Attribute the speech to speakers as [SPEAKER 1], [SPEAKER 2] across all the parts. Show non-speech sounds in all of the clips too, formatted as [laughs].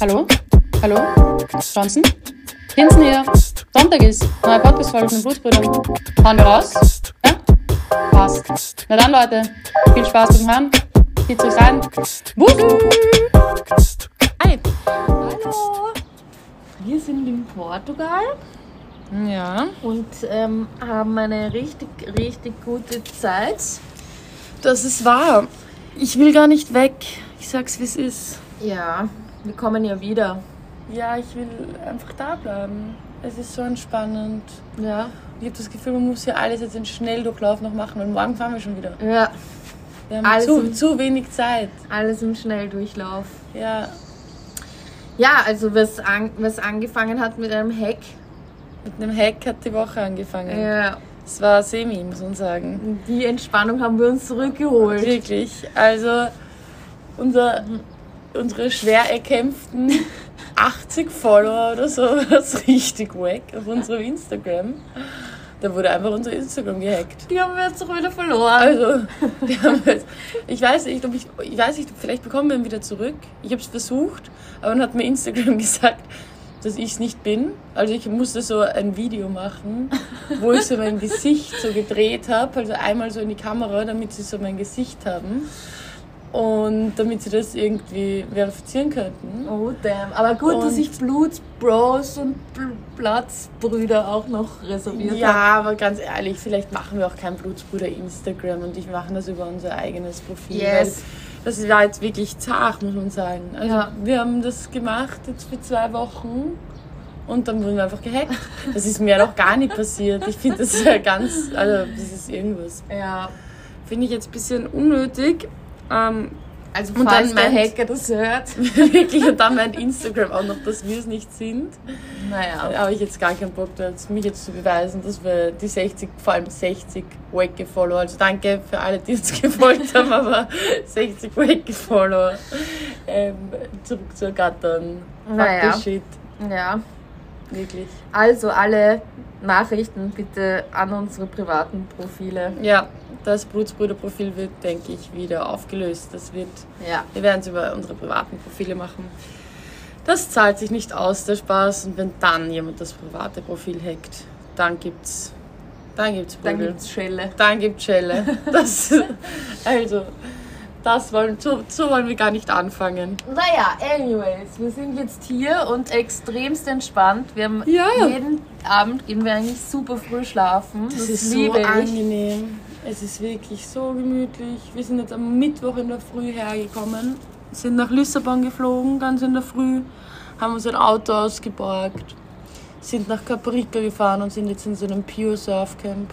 [SPEAKER 1] Hallo? Hallo? Johnson? Hinsen hier. Sonntag ist. Neue Podcast-Folge von den Blutsbrüdern. Hauen wir raus? Ja? Passt. Na dann, Leute. Viel Spaß beim Hören. Zieht euch rein. Wuhu!
[SPEAKER 2] Hi. Hallo. Wir sind in Portugal
[SPEAKER 1] Ja.
[SPEAKER 2] und ähm, haben eine richtig, richtig gute Zeit.
[SPEAKER 1] Das ist wahr. Ich will gar nicht weg. Ich sag's, wie es ist.
[SPEAKER 2] Ja, wir kommen ja wieder.
[SPEAKER 1] Ja, ich will einfach da bleiben. Es ist so entspannend.
[SPEAKER 2] Ja.
[SPEAKER 1] Ich habe das Gefühl, man muss ja alles jetzt in Schnelldurchlauf noch machen, weil morgen fahren wir schon wieder.
[SPEAKER 2] Ja,
[SPEAKER 1] Wir haben
[SPEAKER 2] Alles
[SPEAKER 1] zu,
[SPEAKER 2] im-
[SPEAKER 1] zu wenig Zeit.
[SPEAKER 2] alles im Schnelldurchlauf.
[SPEAKER 1] Ja,
[SPEAKER 2] Ja, also was, an, was angefangen hat mit einem Hack.
[SPEAKER 1] mit einem Hack hat die Woche angefangen.
[SPEAKER 2] Ja,
[SPEAKER 1] Es war semi, muss man sagen.
[SPEAKER 2] die Entspannung haben wir uns zurückgeholt.
[SPEAKER 1] Wirklich. Also unser, unsere schwer erkämpften [laughs] 80 Follower oder so, [laughs] was richtig wack auf unserem Instagram. Da wurde einfach unser Instagram gehackt.
[SPEAKER 2] Die haben wir jetzt doch wieder verloren.
[SPEAKER 1] Also, die haben jetzt, ich weiß nicht, ob ich, ich weiß nicht, vielleicht bekommen wir ihn wieder zurück. Ich habe es versucht, aber dann hat mir Instagram [laughs] gesagt, dass ich es nicht bin. Also ich musste so ein Video machen, wo ich so mein Gesicht so gedreht habe, also einmal so in die Kamera, damit sie so mein Gesicht haben und damit sie das irgendwie verifizieren könnten.
[SPEAKER 2] Oh damn. Aber gut, dass
[SPEAKER 1] Und-
[SPEAKER 2] ich Blutsbros und Platzbrüder auch noch reserviert
[SPEAKER 1] Ja,
[SPEAKER 2] habe.
[SPEAKER 1] aber ganz ehrlich, vielleicht machen wir auch kein Blutsbruder Instagram und ich mache das über unser eigenes Profil.
[SPEAKER 2] Yes.
[SPEAKER 1] Das war jetzt wirklich zart, muss man sagen. Also
[SPEAKER 2] Ja.
[SPEAKER 1] wir haben das gemacht jetzt für zwei Wochen und dann wurden wir einfach gehackt. Das ist mir noch gar nicht passiert. Ich finde das ja ganz, also das ist irgendwas.
[SPEAKER 2] Ja.
[SPEAKER 1] Finde ich jetzt ein bisschen unnötig. Ähm,
[SPEAKER 2] Also
[SPEAKER 1] Und
[SPEAKER 2] falls der Hacker das hört. [laughs]
[SPEAKER 1] wirklich, und dann meint Instagram auch noch, dass wir es nicht sind.
[SPEAKER 2] Naja.
[SPEAKER 1] Da habe ich jetzt gar keinen Bock, mich jetzt zu beweisen, dass wir die 60, vor allem 60 wacke Follower, also danke für alle, die uns [laughs] gefolgt haben, aber [laughs] 60 wacke Follower ähm, zurück zu ergattern. Fuck
[SPEAKER 2] Naja.
[SPEAKER 1] the shit,
[SPEAKER 2] Ja.
[SPEAKER 1] wirklich.
[SPEAKER 2] Also alle Nachrichten bitte an unsere privaten Profile.
[SPEAKER 1] Ja, das Blutsbrüderprofil wird, denke ich, wieder aufgelöst. Das wird,
[SPEAKER 2] Ja.
[SPEAKER 1] wir werden es über unsere privaten Profile machen. Das zahlt sich nicht aus, der Spaß. Und wenn dann jemand das private Profil hackt, dann gibt's, dann gibt's
[SPEAKER 2] Dann
[SPEAKER 1] Prügel.
[SPEAKER 2] gibt's Schelle.
[SPEAKER 1] Dann gibt Schelle. [laughs] Das, also, das wollen, so, so wollen wir gar nicht anfangen.
[SPEAKER 2] Naja, anyways, wir sind jetzt hier und extremst entspannt. Wir haben
[SPEAKER 1] Ja.
[SPEAKER 2] jeden Abend gehen wir eigentlich super früh schlafen.
[SPEAKER 1] Das, ist so
[SPEAKER 2] ich.
[SPEAKER 1] angenehm. Es ist wirklich so gemütlich. Wir sind jetzt am Mittwoch in der Früh hergekommen, sind nach Lissabon geflogen, ganz in der Früh, haben uns ein Auto ausgeborgt, sind nach Caparica gefahren und sind jetzt in so einem Pure Surf Camp.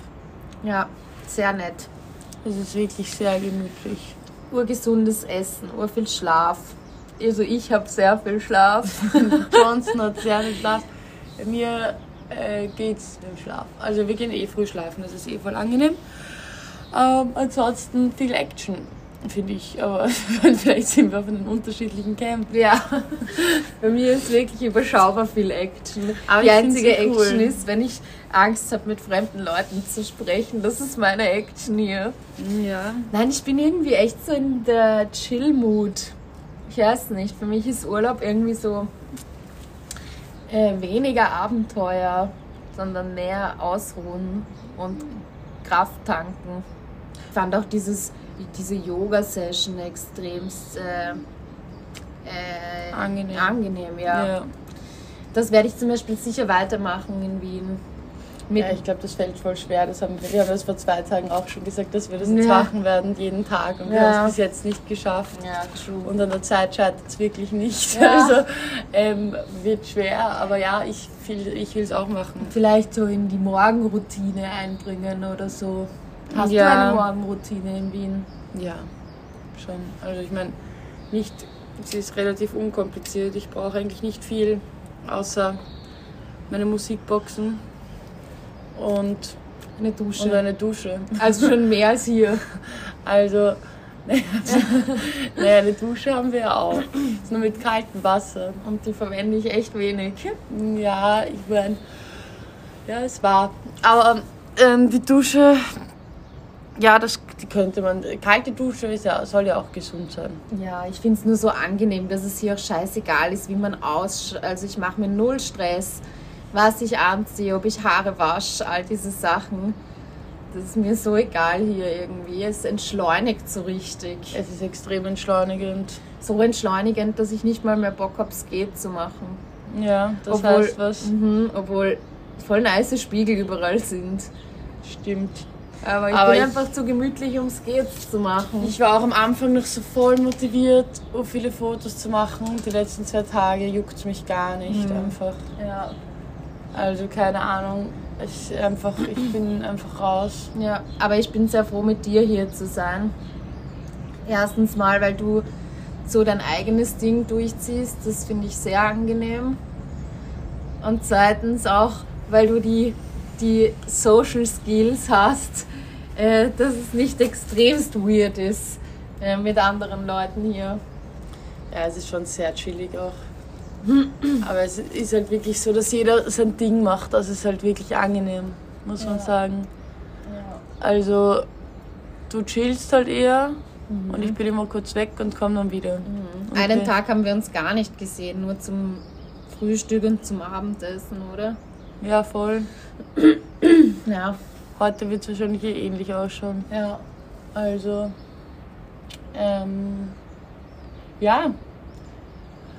[SPEAKER 2] Ja, sehr nett.
[SPEAKER 1] Es ist wirklich sehr gemütlich.
[SPEAKER 2] Urgesundes Essen, ur viel Schlaf. Also ich habe sehr viel Schlaf. [laughs]
[SPEAKER 1] Johnson hat sehr viel Schlaf. Mir äh, geht's mit dem Schlaf. Also wir gehen eh früh schlafen, das ist eh voll angenehm. Ähm, ansonsten viel Action, finde ich. Aber [laughs] vielleicht sind wir auf einem unterschiedlichen Camp.
[SPEAKER 2] Ja, bei mir ist wirklich überschaubar viel Action.
[SPEAKER 1] Aber
[SPEAKER 2] Die einzige
[SPEAKER 1] so cool.
[SPEAKER 2] Action ist, wenn ich Angst habe, mit fremden Leuten zu sprechen. Das ist meine Action hier.
[SPEAKER 1] Ja.
[SPEAKER 2] Nein, ich bin irgendwie echt so in der Chill-Mood. Ich weiß nicht, für mich ist Urlaub irgendwie so äh, weniger Abenteuer, sondern mehr ausruhen und Kraft tanken. Ich fand auch dieses, diese Yoga-Session extremst äh, äh,
[SPEAKER 1] Angenehm.
[SPEAKER 2] angenehm ja.
[SPEAKER 1] Ja.
[SPEAKER 2] Das werde ich zum Beispiel sicher weitermachen in Wien. Mit,
[SPEAKER 1] ja, ich glaube, das fällt voll schwer. Das haben wir, wir haben das vor zwei Tagen auch schon gesagt, dass wir das jetzt
[SPEAKER 2] Ja.
[SPEAKER 1] machen werden, jeden Tag. Und wir
[SPEAKER 2] Ja.
[SPEAKER 1] haben es bis jetzt nicht geschafft.
[SPEAKER 2] ja, true.
[SPEAKER 1] Und an der Zeit scheitert es wirklich nicht.
[SPEAKER 2] Ja. [laughs]
[SPEAKER 1] Also ähm, wird schwer, aber ja, ich will es ich auch machen.
[SPEAKER 2] vielleicht so in die Morgenroutine einbringen oder so. Hast
[SPEAKER 1] Ja.
[SPEAKER 2] du eine Morgenroutine in Wien?
[SPEAKER 1] Ja, schon. Also ich meine, nicht, sie ist relativ unkompliziert. Ich brauche eigentlich nicht viel, außer meine Musikboxen und,
[SPEAKER 2] Eine
[SPEAKER 1] und
[SPEAKER 2] Dusche.
[SPEAKER 1] eine Dusche.
[SPEAKER 2] Also schon mehr als hier. [laughs]
[SPEAKER 1] Also, [laughs] naja, eine Dusche haben wir ja auch. Ist nur mit kaltem Wasser.
[SPEAKER 2] Und die verwende ich echt wenig.
[SPEAKER 1] Ja, ich meine, ja, es war. Aber ähm, die Dusche, ja, das, könnte man. Kalte Dusche ist ja, soll ja auch gesund sein.
[SPEAKER 2] Ja, ich finde es nur so angenehm, dass es hier auch scheißegal ist, wie man aus. Also ich mache mir null Stress, was ich anziehe, ob ich Haare wasche, all diese Sachen. Das ist mir so egal hier irgendwie. Es entschleunigt so richtig.
[SPEAKER 1] Es ist extrem entschleunigend.
[SPEAKER 2] So entschleunigend, dass ich nicht mal mehr Bock habe, Skate zu machen.
[SPEAKER 1] Ja, das
[SPEAKER 2] obwohl,
[SPEAKER 1] heißt was.
[SPEAKER 2] Mhm, obwohl voll nice Spiegel überall sind.
[SPEAKER 1] Stimmt.
[SPEAKER 2] Aber ich
[SPEAKER 1] Aber
[SPEAKER 2] bin
[SPEAKER 1] ich-
[SPEAKER 2] einfach zu gemütlich, um Skates zu machen.
[SPEAKER 1] Ich war auch am Anfang noch so voll motiviert, um viele Fotos zu machen. Die letzten zwei Tage juckt mich gar nicht
[SPEAKER 2] Mhm.
[SPEAKER 1] einfach.
[SPEAKER 2] ja.
[SPEAKER 1] Also keine Ahnung. Ich, einfach, ich bin einfach raus.
[SPEAKER 2] Ja, aber ich bin sehr froh, mit dir hier zu sein. Erstens mal, weil du so dein eigenes Ding durchziehst. Das finde ich sehr angenehm. Und zweitens auch, weil du die, die Social Skills hast, äh, dass es nicht extremst weird ist äh, mit anderen Leuten hier.
[SPEAKER 1] Ja, es ist schon sehr chillig auch. [clears throat] Aber es ist halt wirklich so, dass jeder sein Ding macht. Also es ist halt wirklich angenehm, muss man
[SPEAKER 2] Ja.
[SPEAKER 1] sagen.
[SPEAKER 2] Ja.
[SPEAKER 1] Also du chillst halt eher und ich bin immer kurz weg und komme dann wieder. Okay.
[SPEAKER 2] Einen Tag haben wir uns gar nicht gesehen, nur zum Frühstück und zum Abendessen, oder?
[SPEAKER 1] Ja, voll. [clears throat]
[SPEAKER 2] Ja.
[SPEAKER 1] Heute wird es wahrscheinlich eh ähnlich ausschauen.
[SPEAKER 2] Ja.
[SPEAKER 1] Also, ähm, ja.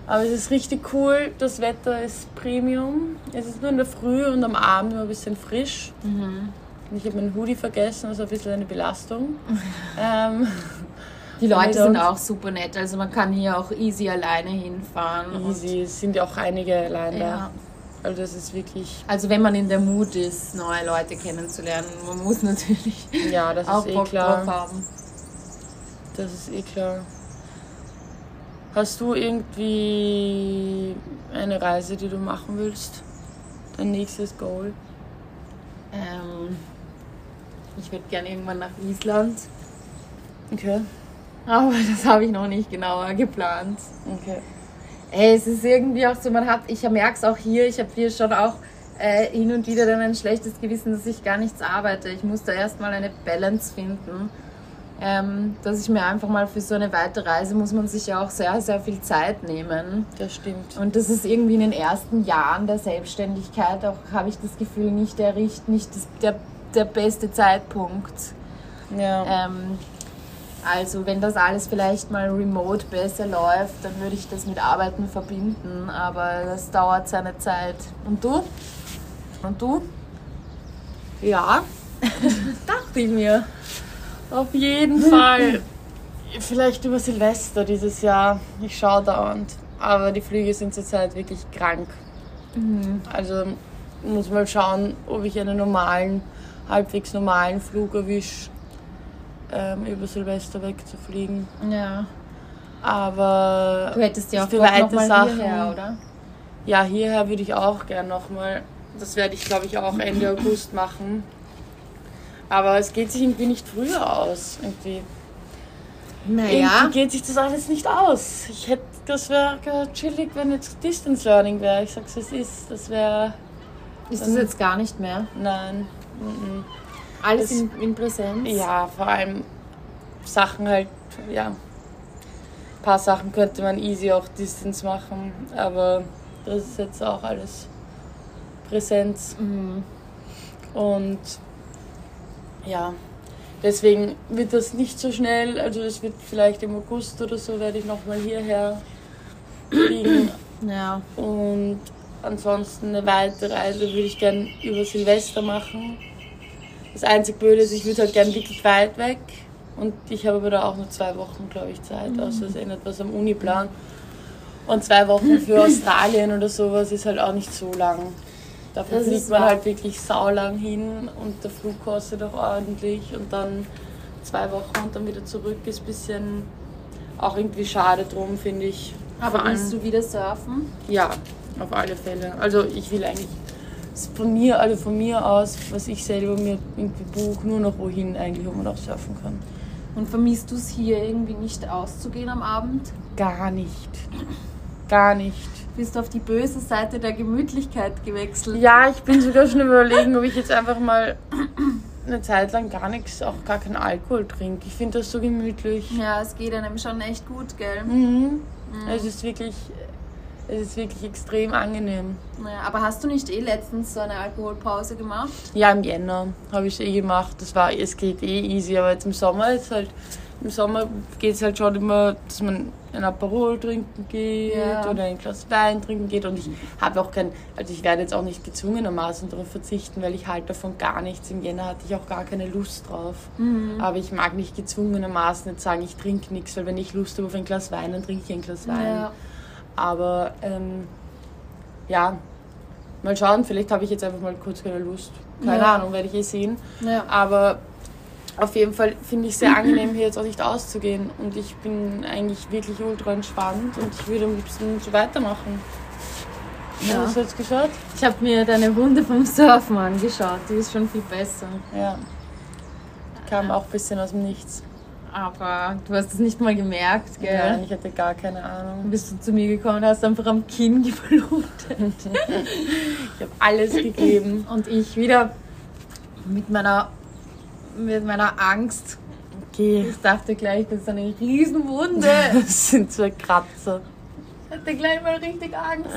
[SPEAKER 1] Aber es ist richtig cool. Das Wetter ist Premium. Es ist nur in der Früh und am Abend nur ein bisschen frisch.
[SPEAKER 2] Mhm.
[SPEAKER 1] Und ich habe meinen Hoodie vergessen, also ein bisschen eine Belastung. [laughs] ähm,
[SPEAKER 2] Die Leute sind auch super nett, also man kann hier auch easy alleine hinfahren.
[SPEAKER 1] easy. Es sind ja auch einige allein
[SPEAKER 2] Und,
[SPEAKER 1] da. Also das ist wirklich,
[SPEAKER 2] Also wenn man in der Mut ist, neue Leute kennenzulernen, man muss [laughs] natürlich
[SPEAKER 1] ja, das
[SPEAKER 2] auch
[SPEAKER 1] ist eh
[SPEAKER 2] Bock
[SPEAKER 1] klar.
[SPEAKER 2] drauf haben.
[SPEAKER 1] Das ist eh klar. Hast du irgendwie eine Reise, die du machen willst? Dein nächstes Goal?
[SPEAKER 2] Ähm, ich würde gerne irgendwann nach Island,
[SPEAKER 1] Okay.
[SPEAKER 2] aber [laughs] das habe ich noch nicht genauer geplant.
[SPEAKER 1] Okay.
[SPEAKER 2] Ey, es ist irgendwie auch so, man hat, ich merke es auch hier, ich habe hier schon auch äh, hin und wieder dann ein schlechtes Gewissen, dass ich gar nichts arbeite. Ich muss da erstmal eine Balance finden. Ähm, dass ich mir einfach mal für so eine weite Reise muss man sich ja auch sehr, sehr viel Zeit nehmen.
[SPEAKER 1] Das stimmt.
[SPEAKER 2] Und das ist irgendwie in den ersten Jahren der Selbstständigkeit auch, habe ich das Gefühl, nicht der, nicht das, der, der beste Zeitpunkt.
[SPEAKER 1] Ja.
[SPEAKER 2] Ähm, also wenn das alles vielleicht mal remote besser läuft, dann würde ich das mit Arbeiten verbinden, aber das dauert seine Zeit. Und du? Und du?
[SPEAKER 1] ja, [laughs]
[SPEAKER 2] Dachte ich mir.
[SPEAKER 1] auf jeden Fall. Vielleicht über Silvester dieses Jahr. Ich schaue dauernd. Aber die Flüge sind zurzeit wirklich krank. Also muss mal schauen, ob ich einen normalen, halbwegs normalen Flug erwische, ähm, über Silvester wegzufliegen.
[SPEAKER 2] Ja.
[SPEAKER 1] Aber
[SPEAKER 2] Du hättest ja auch
[SPEAKER 1] für weite Sachen.
[SPEAKER 2] hierher, oder?
[SPEAKER 1] Ja, hierher würde ich auch gern nochmal. Das werde ich, glaube ich, auch Ende August machen. Aber es geht sich irgendwie nicht früher aus. Irgendwie,
[SPEAKER 2] Naja.
[SPEAKER 1] irgendwie geht sich das alles nicht aus. Ich hätte, das wäre chillig, wenn jetzt Distance Learning wäre. Ich sag's, es ist. Das wäre.
[SPEAKER 2] Ist das jetzt gar nicht mehr?
[SPEAKER 1] Nein. mhm.
[SPEAKER 2] Alles
[SPEAKER 1] Es-
[SPEAKER 2] in, in Präsenz?
[SPEAKER 1] Ja, vor allem Sachen halt, ja. Ein paar Sachen könnte man easy auch Distance machen, aber das ist jetzt auch alles Präsenz.
[SPEAKER 2] Mhm.
[SPEAKER 1] Und ja, deswegen wird das nicht so schnell. Also es wird vielleicht im August oder so werde ich nochmal hierher fliegen. [clears throat]
[SPEAKER 2] Ja.
[SPEAKER 1] Und ansonsten eine weitere Reise würde ich gern über Silvester machen. Das einzig Blöde ist, ich würde halt gern wirklich weit weg. Und ich habe aber da auch nur zwei Wochen, glaube ich, Zeit,
[SPEAKER 2] Mhm.
[SPEAKER 1] außer es ändert was am Uniplan. Und zwei Wochen für [laughs] Australien oder sowas ist halt auch nicht so lang. Dafür
[SPEAKER 2] Das
[SPEAKER 1] fliegt man
[SPEAKER 2] wahr.
[SPEAKER 1] halt wirklich saulang hin und der Flug kostet auch ordentlich und dann zwei Wochen und dann wieder zurück ist ein bisschen auch irgendwie schade drum, finde ich.
[SPEAKER 2] Aber willst du wieder surfen?
[SPEAKER 1] ja, auf alle Fälle. Also ich will eigentlich von mir, also von mir aus, was ich selber mir irgendwie buche, nur noch wohin eigentlich, wo man auch surfen kann.
[SPEAKER 2] Und vermisst du es hier irgendwie nicht auszugehen am Abend?
[SPEAKER 1] Gar nicht. Gar nicht.
[SPEAKER 2] Bist du auf die böse Seite der Gemütlichkeit gewechselt?
[SPEAKER 1] Ja, ich bin sogar schon überlegen, ob ich jetzt einfach mal eine Zeit lang gar nichts, auch gar keinen Alkohol trinke. Ich finde das so gemütlich.
[SPEAKER 2] Ja, es geht einem schon echt gut, gell?
[SPEAKER 1] Mhm. Es ist wirklich, es ist wirklich extrem angenehm.
[SPEAKER 2] Naja, aber hast du nicht eh letztens so eine Alkoholpause gemacht?
[SPEAKER 1] Ja, im Jänner habe ich es eh gemacht. Das war, es geht eh easy, aber jetzt im Sommer ist halt, im Sommer geht es halt schon immer, dass man ein Aperol trinken geht
[SPEAKER 2] Ja.
[SPEAKER 1] oder ein Glas Wein trinken geht und ich habe auch kein, also ich werde jetzt auch nicht gezwungenermaßen darauf verzichten, weil ich halt davon gar nichts. Im Jänner hatte ich auch gar keine Lust drauf. Aber ich mag nicht gezwungenermaßen jetzt sagen, ich trinke nichts, weil wenn ich Lust habe auf ein Glas Wein, dann trinke ich ein Glas Wein.
[SPEAKER 2] Ja.
[SPEAKER 1] Aber ähm, ja, mal schauen, vielleicht habe ich jetzt einfach mal kurz keine Lust. Keine
[SPEAKER 2] Ja.
[SPEAKER 1] Ahnung, werde ich eh sehen.
[SPEAKER 2] Ja.
[SPEAKER 1] Aber auf jeden Fall finde ich es sehr angenehm, hier jetzt auch nicht auszugehen. Und ich bin eigentlich wirklich ultra entspannt und ich würde am liebsten so weitermachen. Ja. Hast du jetzt geschaut?
[SPEAKER 2] Ich habe mir deine Runde vom Surfen angeschaut. Die ist schon viel besser.
[SPEAKER 1] Ja. Kam auch ein bisschen aus dem Nichts.
[SPEAKER 2] Aber du hast es nicht mal gemerkt, gell?
[SPEAKER 1] ich hatte gar keine Ahnung.
[SPEAKER 2] bist du zu mir gekommen und hast einfach am Kinn geblutet.
[SPEAKER 1] Ich habe alles gegeben.
[SPEAKER 2] Und ich wieder mit meiner, mit meiner Angst.
[SPEAKER 1] Okay.
[SPEAKER 2] Ich dachte gleich, das ist eine Riesenwunde. [laughs]
[SPEAKER 1] Das sind zwei Kratzer.
[SPEAKER 2] Ich hatte gleich mal richtig Angst.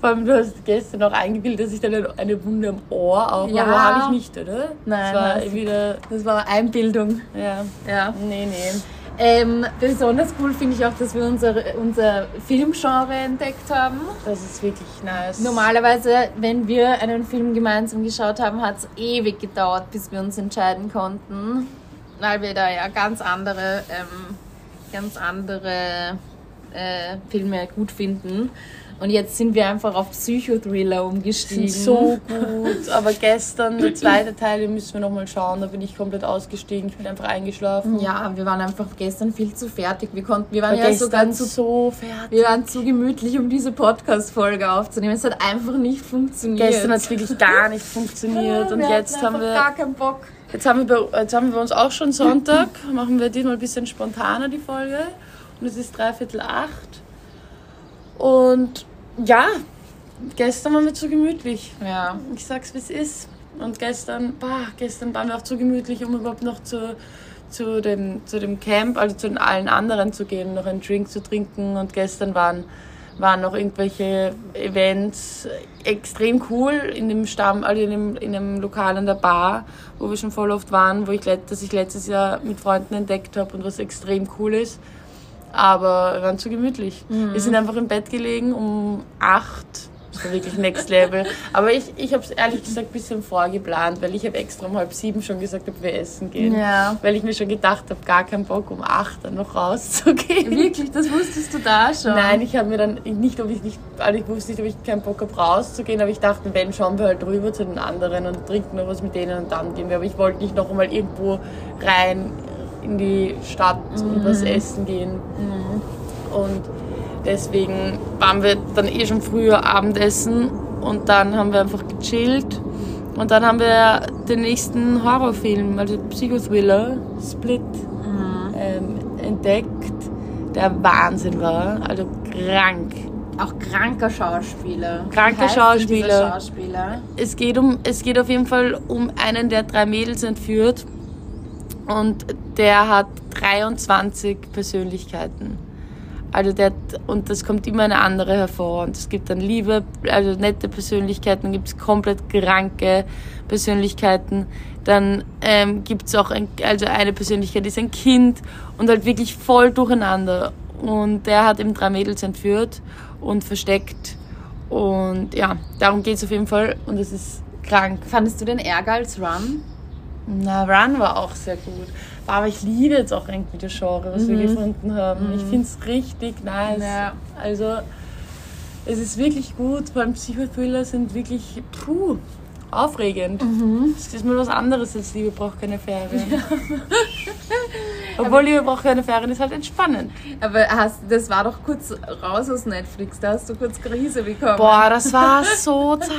[SPEAKER 1] Vor allem, du hast gestern auch eingebildet, dass ich dann eine- Wunde am Ohr auch
[SPEAKER 2] Ja.
[SPEAKER 1] aber habe ich nicht, oder?
[SPEAKER 2] Nein,
[SPEAKER 1] Das war
[SPEAKER 2] du-
[SPEAKER 1] wieder,
[SPEAKER 2] Das war Einbildung.
[SPEAKER 1] ja,
[SPEAKER 2] Ja.
[SPEAKER 1] nee, nee.
[SPEAKER 2] Ähm, besonders cool finde ich auch, dass wir unser, unser Filmgenre entdeckt haben.
[SPEAKER 1] Das ist wirklich nice.
[SPEAKER 2] Normalerweise, wenn wir einen Film gemeinsam geschaut haben, hat es ewig gedauert, bis wir uns entscheiden konnten, weil wir da ja ganz andere, ähm, ganz andere äh, Filme gut finden. Und jetzt sind wir einfach auf Psychothriller umgestiegen.
[SPEAKER 1] sind so gut. Aber gestern, der [laughs] zweite Teil, den müssen wir nochmal schauen. Da bin ich komplett ausgestiegen. Ich bin einfach eingeschlafen.
[SPEAKER 2] ja, wir waren einfach gestern viel zu fertig. Wir konnten, wir waren
[SPEAKER 1] War
[SPEAKER 2] ja sogar zu
[SPEAKER 1] so fertig.
[SPEAKER 2] Wir waren zu gemütlich, um diese Podcast-Folge aufzunehmen. Es hat einfach nicht funktioniert.
[SPEAKER 1] Gestern hat es wirklich gar nicht funktioniert. [laughs] Und
[SPEAKER 2] wir
[SPEAKER 1] jetzt haben wir.
[SPEAKER 2] gar keinen Bock.
[SPEAKER 1] Jetzt haben, wir jetzt haben wir uns auch schon Sonntag. Machen wir diesmal ein bisschen spontaner die Folge. Und es ist dreiviertel acht. Und ja, gestern waren wir zu gemütlich.
[SPEAKER 2] Ja.
[SPEAKER 1] Ich sag's wie es ist. Und gestern, bah, gestern waren wir auch zu gemütlich, um überhaupt noch zu, zu, dem, zu dem Camp, also zu den allen anderen zu gehen, noch einen Drink zu trinken. Und gestern waren, waren noch irgendwelche Events extrem cool in dem Stamm, also in dem, in dem Lokal an der Bar, wo wir schon voll oft waren, wo ich, das ich letztes Jahr mit Freunden entdeckt habe und was extrem cool ist. Aber wir waren zu gemütlich. Wir sind einfach im Bett gelegen um acht. Das war wirklich next level. Aber ich, ich habe es ehrlich gesagt ein bisschen vorgeplant, weil ich habe extra um halb sieben schon gesagt, ob wir essen gehen.
[SPEAKER 2] Ja.
[SPEAKER 1] Weil ich mir schon gedacht habe, gar keinen Bock um acht dann noch rauszugehen.
[SPEAKER 2] Wirklich, das wusstest du da schon.
[SPEAKER 1] Nein, ich habe mir dann nicht, ob ich nicht, also ich wusste nicht, ob ich keinen Bock habe rauszugehen, aber ich dachte, wenn schauen wir halt rüber zu den anderen und trinken noch was mit denen und dann gehen wir. Aber ich wollte nicht noch einmal irgendwo rein in die Stadt und was essen gehen. Und deswegen waren wir dann eh schon früher Abendessen und dann haben wir einfach gechillt. Und dann haben wir den nächsten Horrorfilm, also Psychothriller, Split, ähm, entdeckt, der Wahnsinn war. Also krank.
[SPEAKER 2] Auch kranker Schauspieler.
[SPEAKER 1] Kranker Schauspieler.
[SPEAKER 2] Schauspieler.
[SPEAKER 1] Es geht, um, es geht auf jeden Fall um einen, der drei Mädels entführt. Und der hat 23 Persönlichkeiten. Also der, und das kommt immer eine andere hervor. Und es gibt dann liebe, also nette Persönlichkeiten, dann gibt es komplett kranke Persönlichkeiten. Dann ähm, gibt es auch ein, also eine Persönlichkeit, die ist ein Kind und halt wirklich voll durcheinander. Und der hat eben drei Mädels entführt und versteckt. Und ja, darum geht es auf jeden Fall. Und es ist krank.
[SPEAKER 2] Fandest du den Ärger als Run?
[SPEAKER 1] Na, Run war auch sehr gut. Aber ich liebe jetzt auch irgendwie das Genre, was wir gefunden haben. Ich finde es richtig nice.
[SPEAKER 2] Ja.
[SPEAKER 1] Also, es ist wirklich gut. Allem Psychothriller sind wirklich puh, aufregend. Es ist mal was anderes als Liebe braucht keine Fähre. [laughs] Obwohl braucht keine Fähre ist halt entspannend.
[SPEAKER 2] Aber hast, das war doch kurz raus aus Netflix, da hast du kurz Krise bekommen.
[SPEAKER 1] Boah, das war so zart.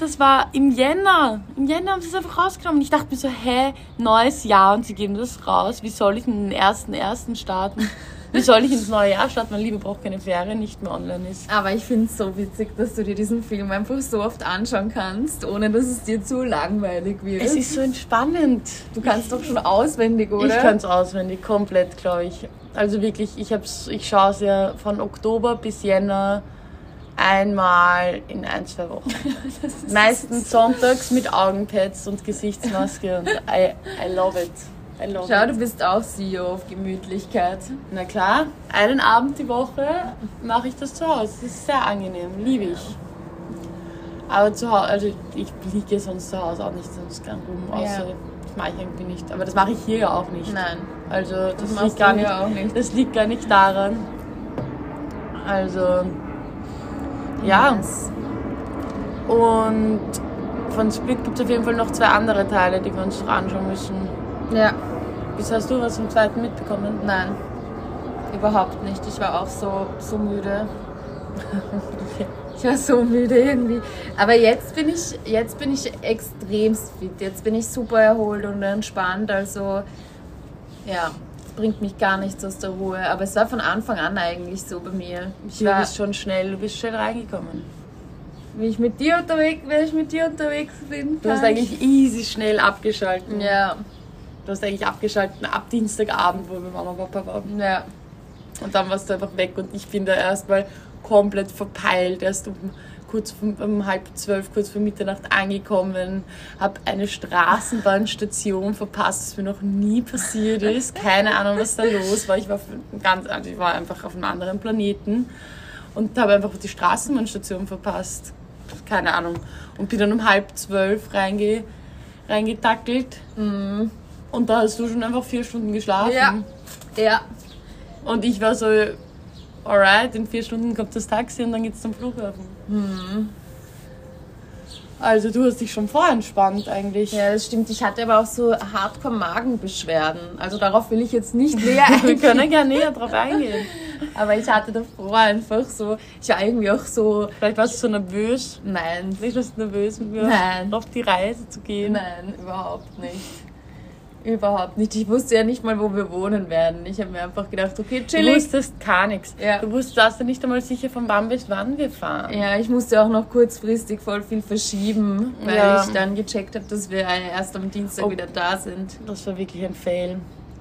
[SPEAKER 1] Das war im Jänner. Im Jänner haben sie es einfach rausgenommen. Ich dachte mir so, hä, neues Jahr und sie geben das raus. Wie soll ich denn den ersten ersten starten? Wie soll ich ins neue Jahr starten? Mein Liebe braucht keine Ferien, nicht mehr online ist.
[SPEAKER 2] Aber ich finde es so witzig, dass du dir diesen Film einfach so oft anschauen kannst, ohne dass es dir zu langweilig wird.
[SPEAKER 1] Es ist so entspannend.
[SPEAKER 2] du kannst doch schon auswendig, oder?
[SPEAKER 1] Ich kann es auswendig, komplett, glaube ich. Also wirklich, ich, hab's, ich schaue es ja von Oktober bis Jänner einmal in ein, zwei Wochen. [laughs] Meistens sonntags mit Augenpads und Gesichtsmaske und I, I love it. I love
[SPEAKER 2] Schau,
[SPEAKER 1] it.
[SPEAKER 2] du bist auch CEO auf Gemütlichkeit.
[SPEAKER 1] Na klar, einen Abend die Woche mache ich das zu Hause. Das ist sehr angenehm, liebe ich. Aber zu Hause, also ich liege sonst zu Hause auch nicht sonst gern rum, außer
[SPEAKER 2] Ja.
[SPEAKER 1] das mache ich irgendwie nicht. Aber das mache ich hier ja auch nicht.
[SPEAKER 2] Nein.
[SPEAKER 1] Also das,
[SPEAKER 2] machst
[SPEAKER 1] liegt gar nicht,
[SPEAKER 2] nicht.
[SPEAKER 1] das liegt gar nicht daran. Also ja.
[SPEAKER 2] Yes.
[SPEAKER 1] Und von Split gibt es auf jeden Fall noch zwei andere Teile, die wir uns noch anschauen müssen.
[SPEAKER 2] Ja.
[SPEAKER 1] Bis hast du was vom zweiten mitbekommen?
[SPEAKER 2] Nein. Überhaupt nicht. Ich war auch so, so müde. Ich war so müde irgendwie. Aber jetzt bin ich, jetzt bin ich extrem fit. Jetzt bin ich super erholt und entspannt. Also, ja, es bringt mich gar nichts aus der Ruhe. Aber es war von Anfang an eigentlich so bei mir. Ich
[SPEAKER 1] Du
[SPEAKER 2] war,
[SPEAKER 1] bist schon schnell, du bist schnell reingekommen.
[SPEAKER 2] wie ich mit dir unterwegs, wenn ich mit dir unterwegs bin.
[SPEAKER 1] Du hast eigentlich easy schnell abgeschalten.
[SPEAKER 2] Ja,
[SPEAKER 1] Du hast eigentlich abgeschalten ab Dienstagabend, wo wir Mama und Papa waren.
[SPEAKER 2] ja.
[SPEAKER 1] Und dann warst du einfach weg und ich bin da erstmal komplett verpeilt, erst um kurz um, um halb zwölf, kurz vor Mitternacht angekommen, habe eine Straßenbahnstation verpasst, was mir noch nie passiert ist. Keine Ahnung, was da los war. Ich war, ganz, also ich war einfach auf einem anderen Planeten und habe einfach die Straßenbahnstation verpasst. Keine Ahnung. Und bin dann um halb zwölf reinge, reingetackelt. Und da hast du schon einfach vier Stunden geschlafen.
[SPEAKER 2] Ja. Ja.
[SPEAKER 1] Und ich war so, alright, in vier Stunden kommt das Taxi und dann geht's zum Flughafen. Also du hast dich schon vorentspannt eigentlich.
[SPEAKER 2] Ja, das stimmt. Ich hatte aber auch so Hardcore-Magenbeschwerden. Also darauf will ich jetzt nicht [laughs] näher
[SPEAKER 1] Wir
[SPEAKER 2] eingehen.
[SPEAKER 1] können gerne näher drauf eingehen.
[SPEAKER 2] Aber ich hatte davor einfach so, ich war irgendwie auch so,
[SPEAKER 1] Vielleicht warst du so nervös.
[SPEAKER 2] nein,
[SPEAKER 1] Vielleicht warst du nervös, mit mir
[SPEAKER 2] Nein.
[SPEAKER 1] auf die Reise zu gehen.
[SPEAKER 2] nein, überhaupt nicht. Überhaupt nicht. Ich wusste ja nicht mal, wo wir wohnen werden. Ich habe mir einfach gedacht, okay,
[SPEAKER 1] Du
[SPEAKER 2] chillig.
[SPEAKER 1] wusstest gar nichts.
[SPEAKER 2] Ja.
[SPEAKER 1] Du wusstest warst ja nicht einmal sicher, von wann bis wann wir fahren.
[SPEAKER 2] Ja, ich musste auch noch kurzfristig voll viel verschieben, weil
[SPEAKER 1] Ja.
[SPEAKER 2] ich dann gecheckt habe, dass wir erst am Dienstag
[SPEAKER 1] Oh.
[SPEAKER 2] wieder da sind.
[SPEAKER 1] Das war wirklich ein Fail.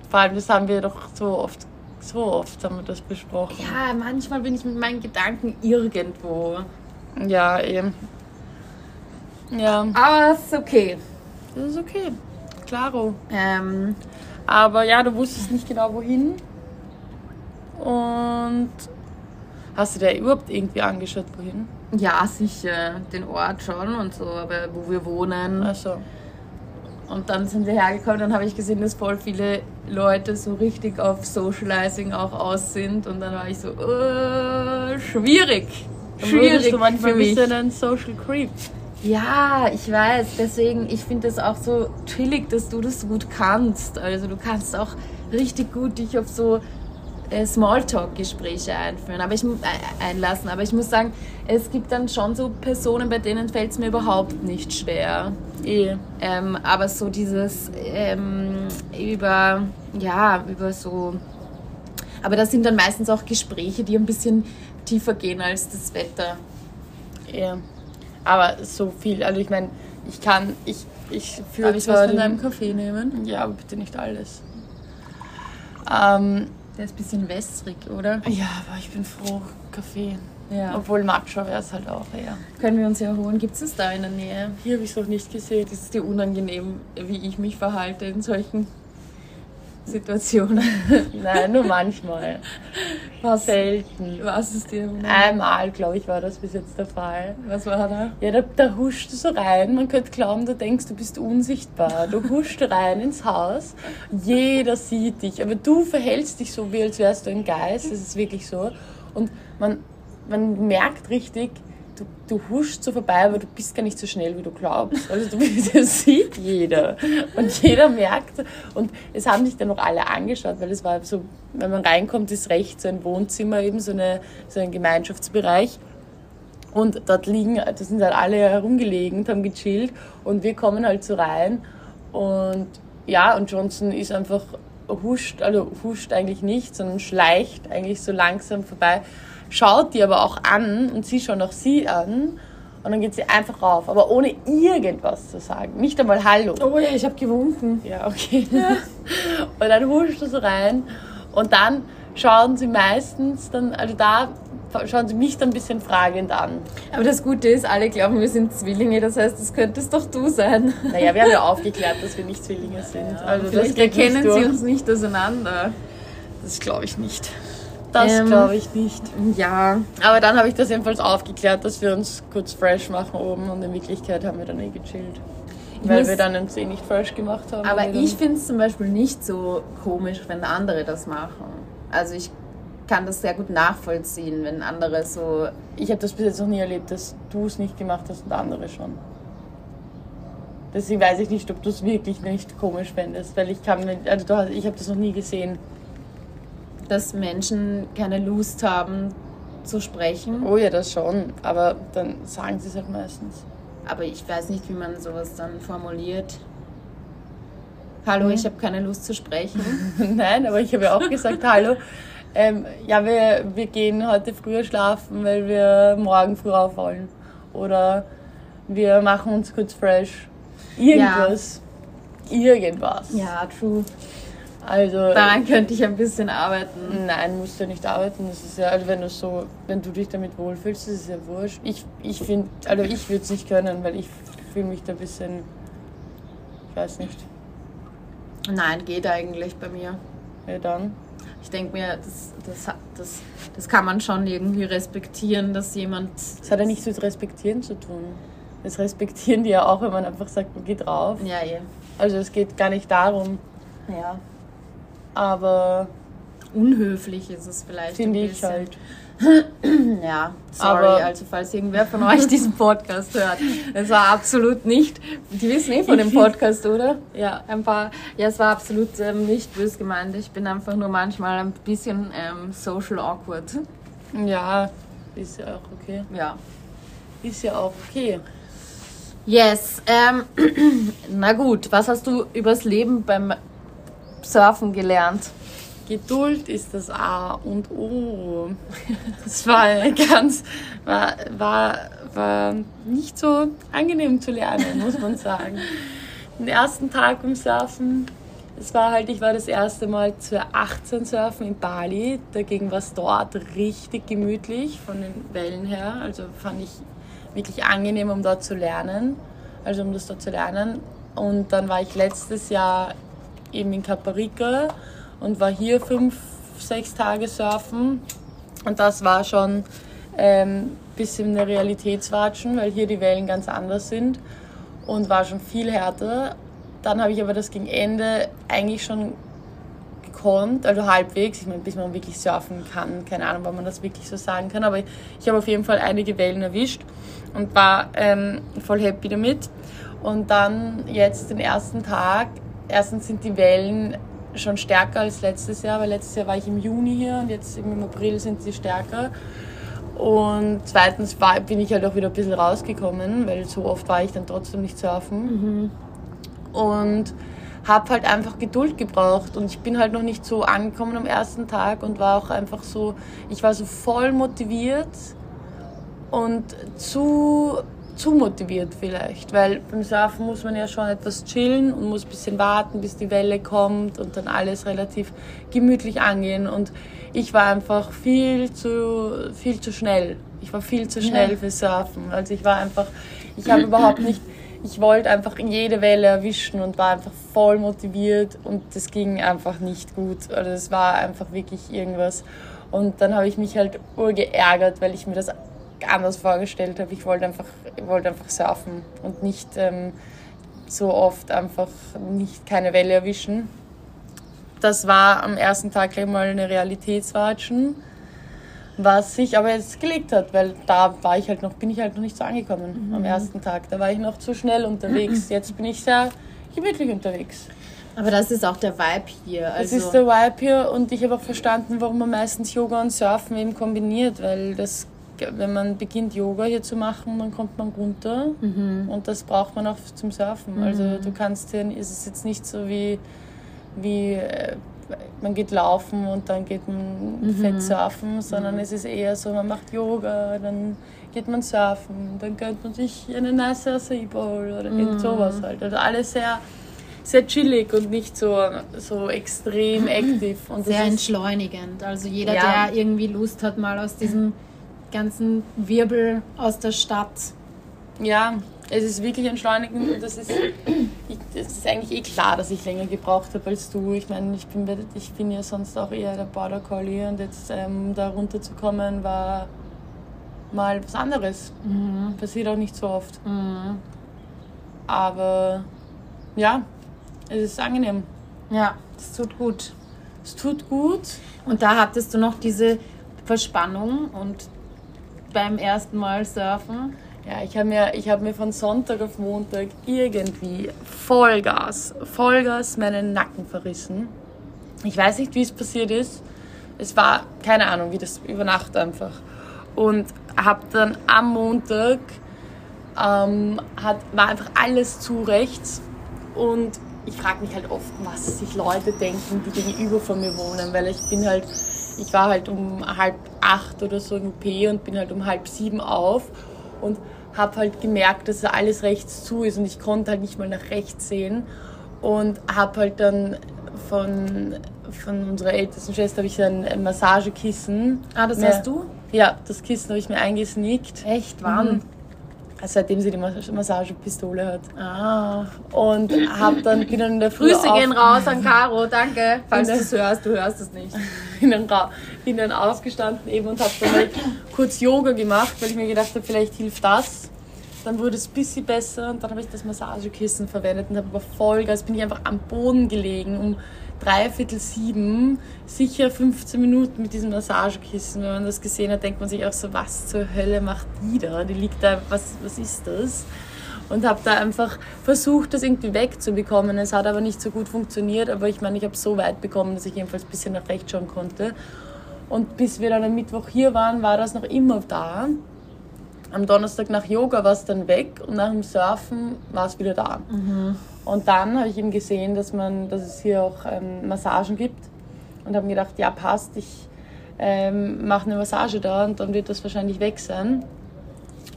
[SPEAKER 1] Vor allem, das haben wir doch so oft, so oft haben wir das besprochen.
[SPEAKER 2] Ja, manchmal bin ich mit meinen Gedanken irgendwo.
[SPEAKER 1] Ja, eben. Ja,
[SPEAKER 2] Aber es ist okay.
[SPEAKER 1] das ist okay. Klaro.
[SPEAKER 2] Ähm,
[SPEAKER 1] Aber ja, du wusstest nicht genau wohin. Und hast du dir überhaupt irgendwie angeschaut, wohin?
[SPEAKER 2] ja, sicher, den Ort schon und so, aber wo wir wohnen.
[SPEAKER 1] Also,
[SPEAKER 2] Und dann sind wir hergekommen, dann habe ich gesehen, dass voll viele Leute so richtig auf Socializing auch aus sind. Und dann war ich so, äh, schwierig. Schwierig
[SPEAKER 1] du manchmal
[SPEAKER 2] für mich.
[SPEAKER 1] bisschen ein Social Creep.
[SPEAKER 2] Ja, ich weiß. Deswegen, ich finde das auch so chillig, dass du das so gut kannst. Also du kannst auch richtig gut dich auf so äh, Smalltalk-Gespräche einführen, aber ich mu- äh, einlassen. Aber ich muss sagen, es gibt dann schon so Personen, bei denen fällt es mir überhaupt nicht schwer.
[SPEAKER 1] Eh.
[SPEAKER 2] Ähm, aber so dieses ähm, über, ja, über so. Aber das sind dann meistens auch Gespräche, die ein bisschen tiefer gehen als das Wetter.
[SPEAKER 1] Eh. Aber so viel, also ich meine, ich kann, ich, ich führe
[SPEAKER 2] Darf ich was von deinem Kaffee nehmen?
[SPEAKER 1] Ja, aber bitte nicht alles. Ähm,
[SPEAKER 2] Der ist ein bisschen wässrig, oder?
[SPEAKER 1] ja, aber ich bin froh, Kaffee.
[SPEAKER 2] Ja.
[SPEAKER 1] Obwohl Matcha wäre es halt auch eher.
[SPEAKER 2] Können wir uns ja holen. Gibt es das da in der Nähe?
[SPEAKER 1] Hier habe ich es noch nicht gesehen.
[SPEAKER 2] Das ist dir unangenehm, wie ich mich verhalte in solchen Situationen. [laughs]
[SPEAKER 1] Nein, nur manchmal. [laughs]
[SPEAKER 2] Was,
[SPEAKER 1] Selten.
[SPEAKER 2] was ist dir?
[SPEAKER 1] Einmal, glaube ich, war das bis jetzt der Fall.
[SPEAKER 2] Was war da?
[SPEAKER 1] Ja, da, da huscht du so rein. Man könnte glauben, du denkst, du bist unsichtbar. Du huscht rein ins Haus. Jeder sieht dich. Aber du verhältst dich so, wie als wärst du ein Geist. Das ist wirklich so. Und man, man merkt richtig, du, du huschst so vorbei, aber du bist gar nicht so schnell, wie du glaubst. Also du, [laughs] das sieht jeder. Und jeder merkt. Und es haben sich dann noch alle angeschaut, weil es war so, wenn man reinkommt, ist rechts so ein Wohnzimmer, eben so, eine, so ein Gemeinschaftsbereich. Und dort liegen, da sind halt alle herumgelegen haben gechillt. Und wir kommen halt so rein. Und ja, und Johnson ist einfach huscht, also huscht eigentlich nicht, sondern schleicht eigentlich so langsam vorbei, schaut die aber auch an und sie schaut auch sie an und dann geht sie einfach rauf, aber ohne irgendwas zu sagen. Nicht einmal Hallo.
[SPEAKER 2] Oh ja, ich habe gewunken.
[SPEAKER 1] Ja, okay. Ja. [laughs] Und dann huscht du so rein und dann schauen sie meistens dann, also da schauen sie mich dann ein bisschen fragend an.
[SPEAKER 2] Aber das Gute ist, alle glauben, wir sind Zwillinge, das heißt, das könntest doch du sein.
[SPEAKER 1] Naja, wir haben ja aufgeklärt, dass wir nicht Zwillinge sind. Ja,
[SPEAKER 2] also vielleicht erkennen sie uns nicht auseinander.
[SPEAKER 1] Das glaube ich nicht. Das ähm, glaube ich nicht.
[SPEAKER 2] Ja.
[SPEAKER 1] Aber dann habe ich das jedenfalls aufgeklärt, dass wir uns kurz fresh machen oben und in Wirklichkeit haben wir dann eh gechillt. Ich weil wir dann uns eh nicht fresh gemacht haben.
[SPEAKER 2] Aber ich finde es zum Beispiel nicht so komisch, wenn andere das machen. Also ich kann das sehr gut nachvollziehen, wenn andere so.
[SPEAKER 1] Ich habe das bis jetzt noch nie erlebt, dass du es nicht gemacht hast und andere schon. Deswegen weiß ich nicht, ob du es wirklich nicht komisch fändest, weil ich kann, also du hast, ich habe das noch nie gesehen.
[SPEAKER 2] Dass Menschen keine Lust haben zu sprechen.
[SPEAKER 1] Oh ja, das schon, aber dann sagen sie es halt meistens.
[SPEAKER 2] Aber ich weiß nicht, wie man sowas dann formuliert. Hallo, hm? ich habe keine Lust zu sprechen. [laughs]
[SPEAKER 1] Nein, aber ich habe ja auch [laughs] gesagt, hallo, ähm, ja, wir, wir gehen heute früher schlafen, weil wir morgen früh auf wollen. Oder wir machen uns kurz fresh. Irgendwas. Ja. Irgendwas.
[SPEAKER 2] Ja, true.
[SPEAKER 1] Also,
[SPEAKER 2] Daran könnte ich ein bisschen arbeiten.
[SPEAKER 1] Nein, musst du nicht arbeiten. Das ist ja, also wenn du so, wenn du dich damit wohlfühlst, das ist ja wurscht. Ich, ich finde, also ich würde es nicht können, weil ich fühle mich da ein bisschen, ich weiß nicht.
[SPEAKER 2] Nein, geht eigentlich bei mir.
[SPEAKER 1] Ja, dann
[SPEAKER 2] ich denke mir, das, das, das, das kann man schon irgendwie respektieren, dass jemand.
[SPEAKER 1] Das hat ja nichts mit Respektieren zu tun. Das respektieren die ja auch, wenn man einfach sagt, man geht drauf.
[SPEAKER 2] Ja, eh.
[SPEAKER 1] Also es geht gar nicht darum.
[SPEAKER 2] Ja.
[SPEAKER 1] Aber.
[SPEAKER 2] Unhöflich ist es vielleicht.
[SPEAKER 1] Finde ich halt. [clears throat]
[SPEAKER 2] ja, sorry, Aber also falls irgendwer von euch [laughs] diesen Podcast hört. Es war absolut nicht, die wissen eh von dem [laughs] Podcast, oder?
[SPEAKER 1] Ja.
[SPEAKER 2] Ein paar, ja, es war absolut ähm, nicht bös gemeint. Ich bin einfach nur manchmal ein bisschen ähm, social awkward.
[SPEAKER 1] Ja, ist ja auch okay.
[SPEAKER 2] Ja.
[SPEAKER 1] Ist ja auch okay.
[SPEAKER 2] Yes. Ähm, [clears throat] na gut, was hast du übers Leben beim Surfen gelernt?
[SPEAKER 1] Geduld ist das A und O. Das war ganz, war, war, war nicht so angenehm zu lernen, muss man sagen. Den ersten Tag im Surfen, es war halt, ich war das erste Mal 2018 surfen in Bali. Dagegen war es dort richtig gemütlich von den Wellen her. Also fand ich wirklich angenehm, um dort zu lernen. Also um das dort zu lernen. Und dann war ich letztes Jahr eben in Caparica und war hier fünf, sechs Tage surfen. Und das war schon ein ähm, bisschen eine Realitätswatschen, weil hier die Wellen ganz anders sind und war schon viel härter. Dann habe ich aber das gegen Ende eigentlich schon gekonnt, also halbwegs, ich meine, bis man wirklich surfen kann, keine Ahnung, ob man das wirklich so sagen kann, aber ich habe auf jeden Fall einige Wellen erwischt und war ähm, voll happy damit. Und dann jetzt den ersten Tag, erstens sind die Wellen schon stärker als letztes Jahr, weil letztes Jahr war ich im Juni hier und jetzt im April sind sie stärker. Und zweitens war, bin ich halt auch wieder ein bisschen rausgekommen, weil so oft war ich dann trotzdem nicht surfen. Mhm. Und habe halt einfach Geduld gebraucht und ich bin halt noch nicht so angekommen am ersten Tag und war auch einfach so, ich war so voll motiviert und zu zu motiviert vielleicht, weil beim Surfen muss man ja schon etwas chillen und muss ein bisschen warten, bis die Welle kommt und dann alles relativ gemütlich angehen und ich war einfach viel zu, viel zu schnell. Ich war viel zu schnell ja. für Surfen. Also ich war einfach, ich habe überhaupt nicht, ich wollte einfach jede Welle erwischen und war einfach voll motiviert und das ging einfach nicht gut. Also es war einfach wirklich irgendwas. Und dann habe ich mich halt urgeärgert, weil ich mir das anders vorgestellt habe. Ich wollte einfach, wollte einfach surfen und nicht ähm, so oft einfach nicht keine Welle erwischen. Das war am ersten Tag gleich mal eine Realitätswatschen, was sich aber jetzt gelegt hat, weil da war ich halt noch, bin ich halt noch nicht so angekommen mhm. am ersten Tag. Da war ich noch zu schnell unterwegs. [clears throat] Jetzt bin ich sehr gemütlich unterwegs.
[SPEAKER 2] Aber das ist auch der Vibe hier.
[SPEAKER 1] Also das ist der Vibe hier und ich habe auch verstanden, warum man meistens Yoga und Surfen eben kombiniert, weil das wenn man beginnt, Yoga hier zu machen, dann kommt man runter mhm. und das braucht man auch zum Surfen. Mhm. Also du kannst hier, ist es jetzt nicht so wie, wie äh, man geht laufen und dann geht man
[SPEAKER 2] Mhm.
[SPEAKER 1] fett surfen, sondern es ist eher so, man macht Yoga, dann geht man surfen, dann gönnt man sich eine nice Acai Bowl oder
[SPEAKER 2] Mhm.
[SPEAKER 1] irgend sowas halt. Also alles sehr, sehr chillig und nicht so, so extrem [laughs] active. Und
[SPEAKER 3] Sehr entschleunigend. Also jeder,
[SPEAKER 1] Ja.
[SPEAKER 3] der irgendwie Lust hat, mal aus diesem ganzen Wirbel aus der Stadt.
[SPEAKER 1] Ja, es ist wirklich entschleunigend und das ist, ich, das ist eigentlich eh klar, dass ich länger gebraucht habe als du. Ich meine, ich bin, ich bin ja sonst auch eher der Border Collie und jetzt ähm, da runterzukommen war mal was anderes. Passiert auch nicht so oft. Aber ja, es ist angenehm.
[SPEAKER 3] Ja, das tut gut.
[SPEAKER 1] Es tut gut.
[SPEAKER 3] Und da hattest du noch diese Verspannung und beim ersten Mal surfen.
[SPEAKER 1] Ja, ich habe mir, hab mir von Sonntag auf Montag irgendwie Vollgas, Vollgas meinen Nacken verrissen. Ich weiß nicht, wie es passiert ist. Es war, keine Ahnung, wie das über Nacht einfach. Und habe dann am Montag, ähm, hat, war einfach alles zu rechts. Und ich frage mich halt oft, was sich Leute denken, die gegenüber von mir wohnen, weil ich bin halt, ich war halt um halb acht oder so im OP und bin halt um halb sieben auf und habe halt gemerkt, dass alles rechts zu ist und ich konnte halt nicht mal nach rechts sehen und habe halt dann von, von unserer ältesten Schwester habe ich ein, Massagekissen.
[SPEAKER 3] Ah, das
[SPEAKER 1] Mir-
[SPEAKER 3] hast du?
[SPEAKER 1] Ja, das Kissen habe ich mir eingesnickt.
[SPEAKER 3] Echt? Wann?
[SPEAKER 1] Also seitdem sie die Mas- Massagepistole hat.
[SPEAKER 3] Ah.
[SPEAKER 1] Und hab dann, bin dann in der Früh
[SPEAKER 3] Grüße
[SPEAKER 1] auf,
[SPEAKER 3] gehen raus an Caro, danke. Falls du es hörst, du hörst es nicht. [laughs]
[SPEAKER 1] bin dann, bin dann aufgestanden eben und habe dann halt kurz Yoga gemacht, weil ich mir gedacht habe, vielleicht hilft das. Dann wurde es ein bisschen besser und dann habe ich das Massagekissen verwendet und habe aber Vollgas, bin ich einfach am Boden gelegen um dreiviertel sieben, sicher 15 Minuten mit diesem Massagekissen. Wenn man das gesehen hat, denkt man sich auch so, was zur Hölle macht die da? Die liegt da, was, was ist das? und habe da einfach versucht, das irgendwie wegzubekommen. Es hat aber nicht so gut funktioniert, aber ich meine, ich habe so weit bekommen, dass ich jedenfalls ein bisschen nach rechts schauen konnte. Und bis wir dann am Mittwoch hier waren, war das noch immer da. Am Donnerstag nach Yoga war es dann weg und nach dem Surfen war es wieder da. Und dann habe ich eben gesehen, dass, man, dass es hier auch ähm, Massagen gibt und habe mir gedacht, ja passt, ich ähm, mache eine Massage da und dann wird das wahrscheinlich weg sein.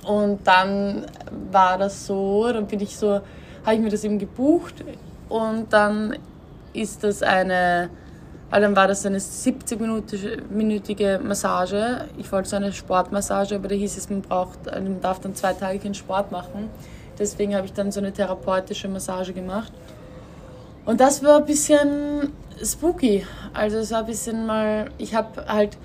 [SPEAKER 1] Und dann war das so, dann bin ich so, habe ich mir das eben gebucht und dann ist das eine, also dann war das eine 70-minütige Massage. Ich wollte so eine Sportmassage, aber da hieß es, man braucht, man darf dann zwei Tage keinen Sport machen. Deswegen habe ich dann so eine therapeutische Massage gemacht. Und das war ein bisschen spooky. Also es war ein bisschen mal, ich habe halt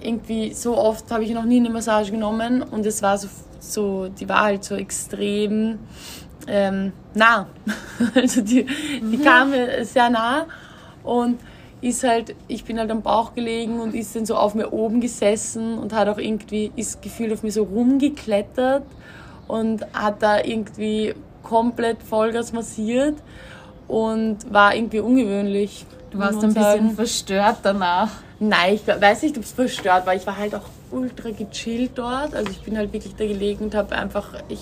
[SPEAKER 1] irgendwie so oft habe ich noch nie eine Massage genommen und es war so, so die war halt so extrem ähm, nah. [laughs] Also die, die kam mir sehr nah und ist halt, ich bin halt am Bauch gelegen und ist dann so auf mir oben gesessen und hat auch irgendwie, ist gefühlt auf mir so rumgeklettert und hat da irgendwie komplett Vollgas massiert und war irgendwie ungewöhnlich.
[SPEAKER 3] Du warst ein bisschen
[SPEAKER 1] sagen.
[SPEAKER 3] verstört danach.
[SPEAKER 1] Nein, ich weiß nicht, ob es verstört war. Ich war halt auch ultra gechillt dort. Also ich bin halt wirklich da gelegen und habe einfach, ich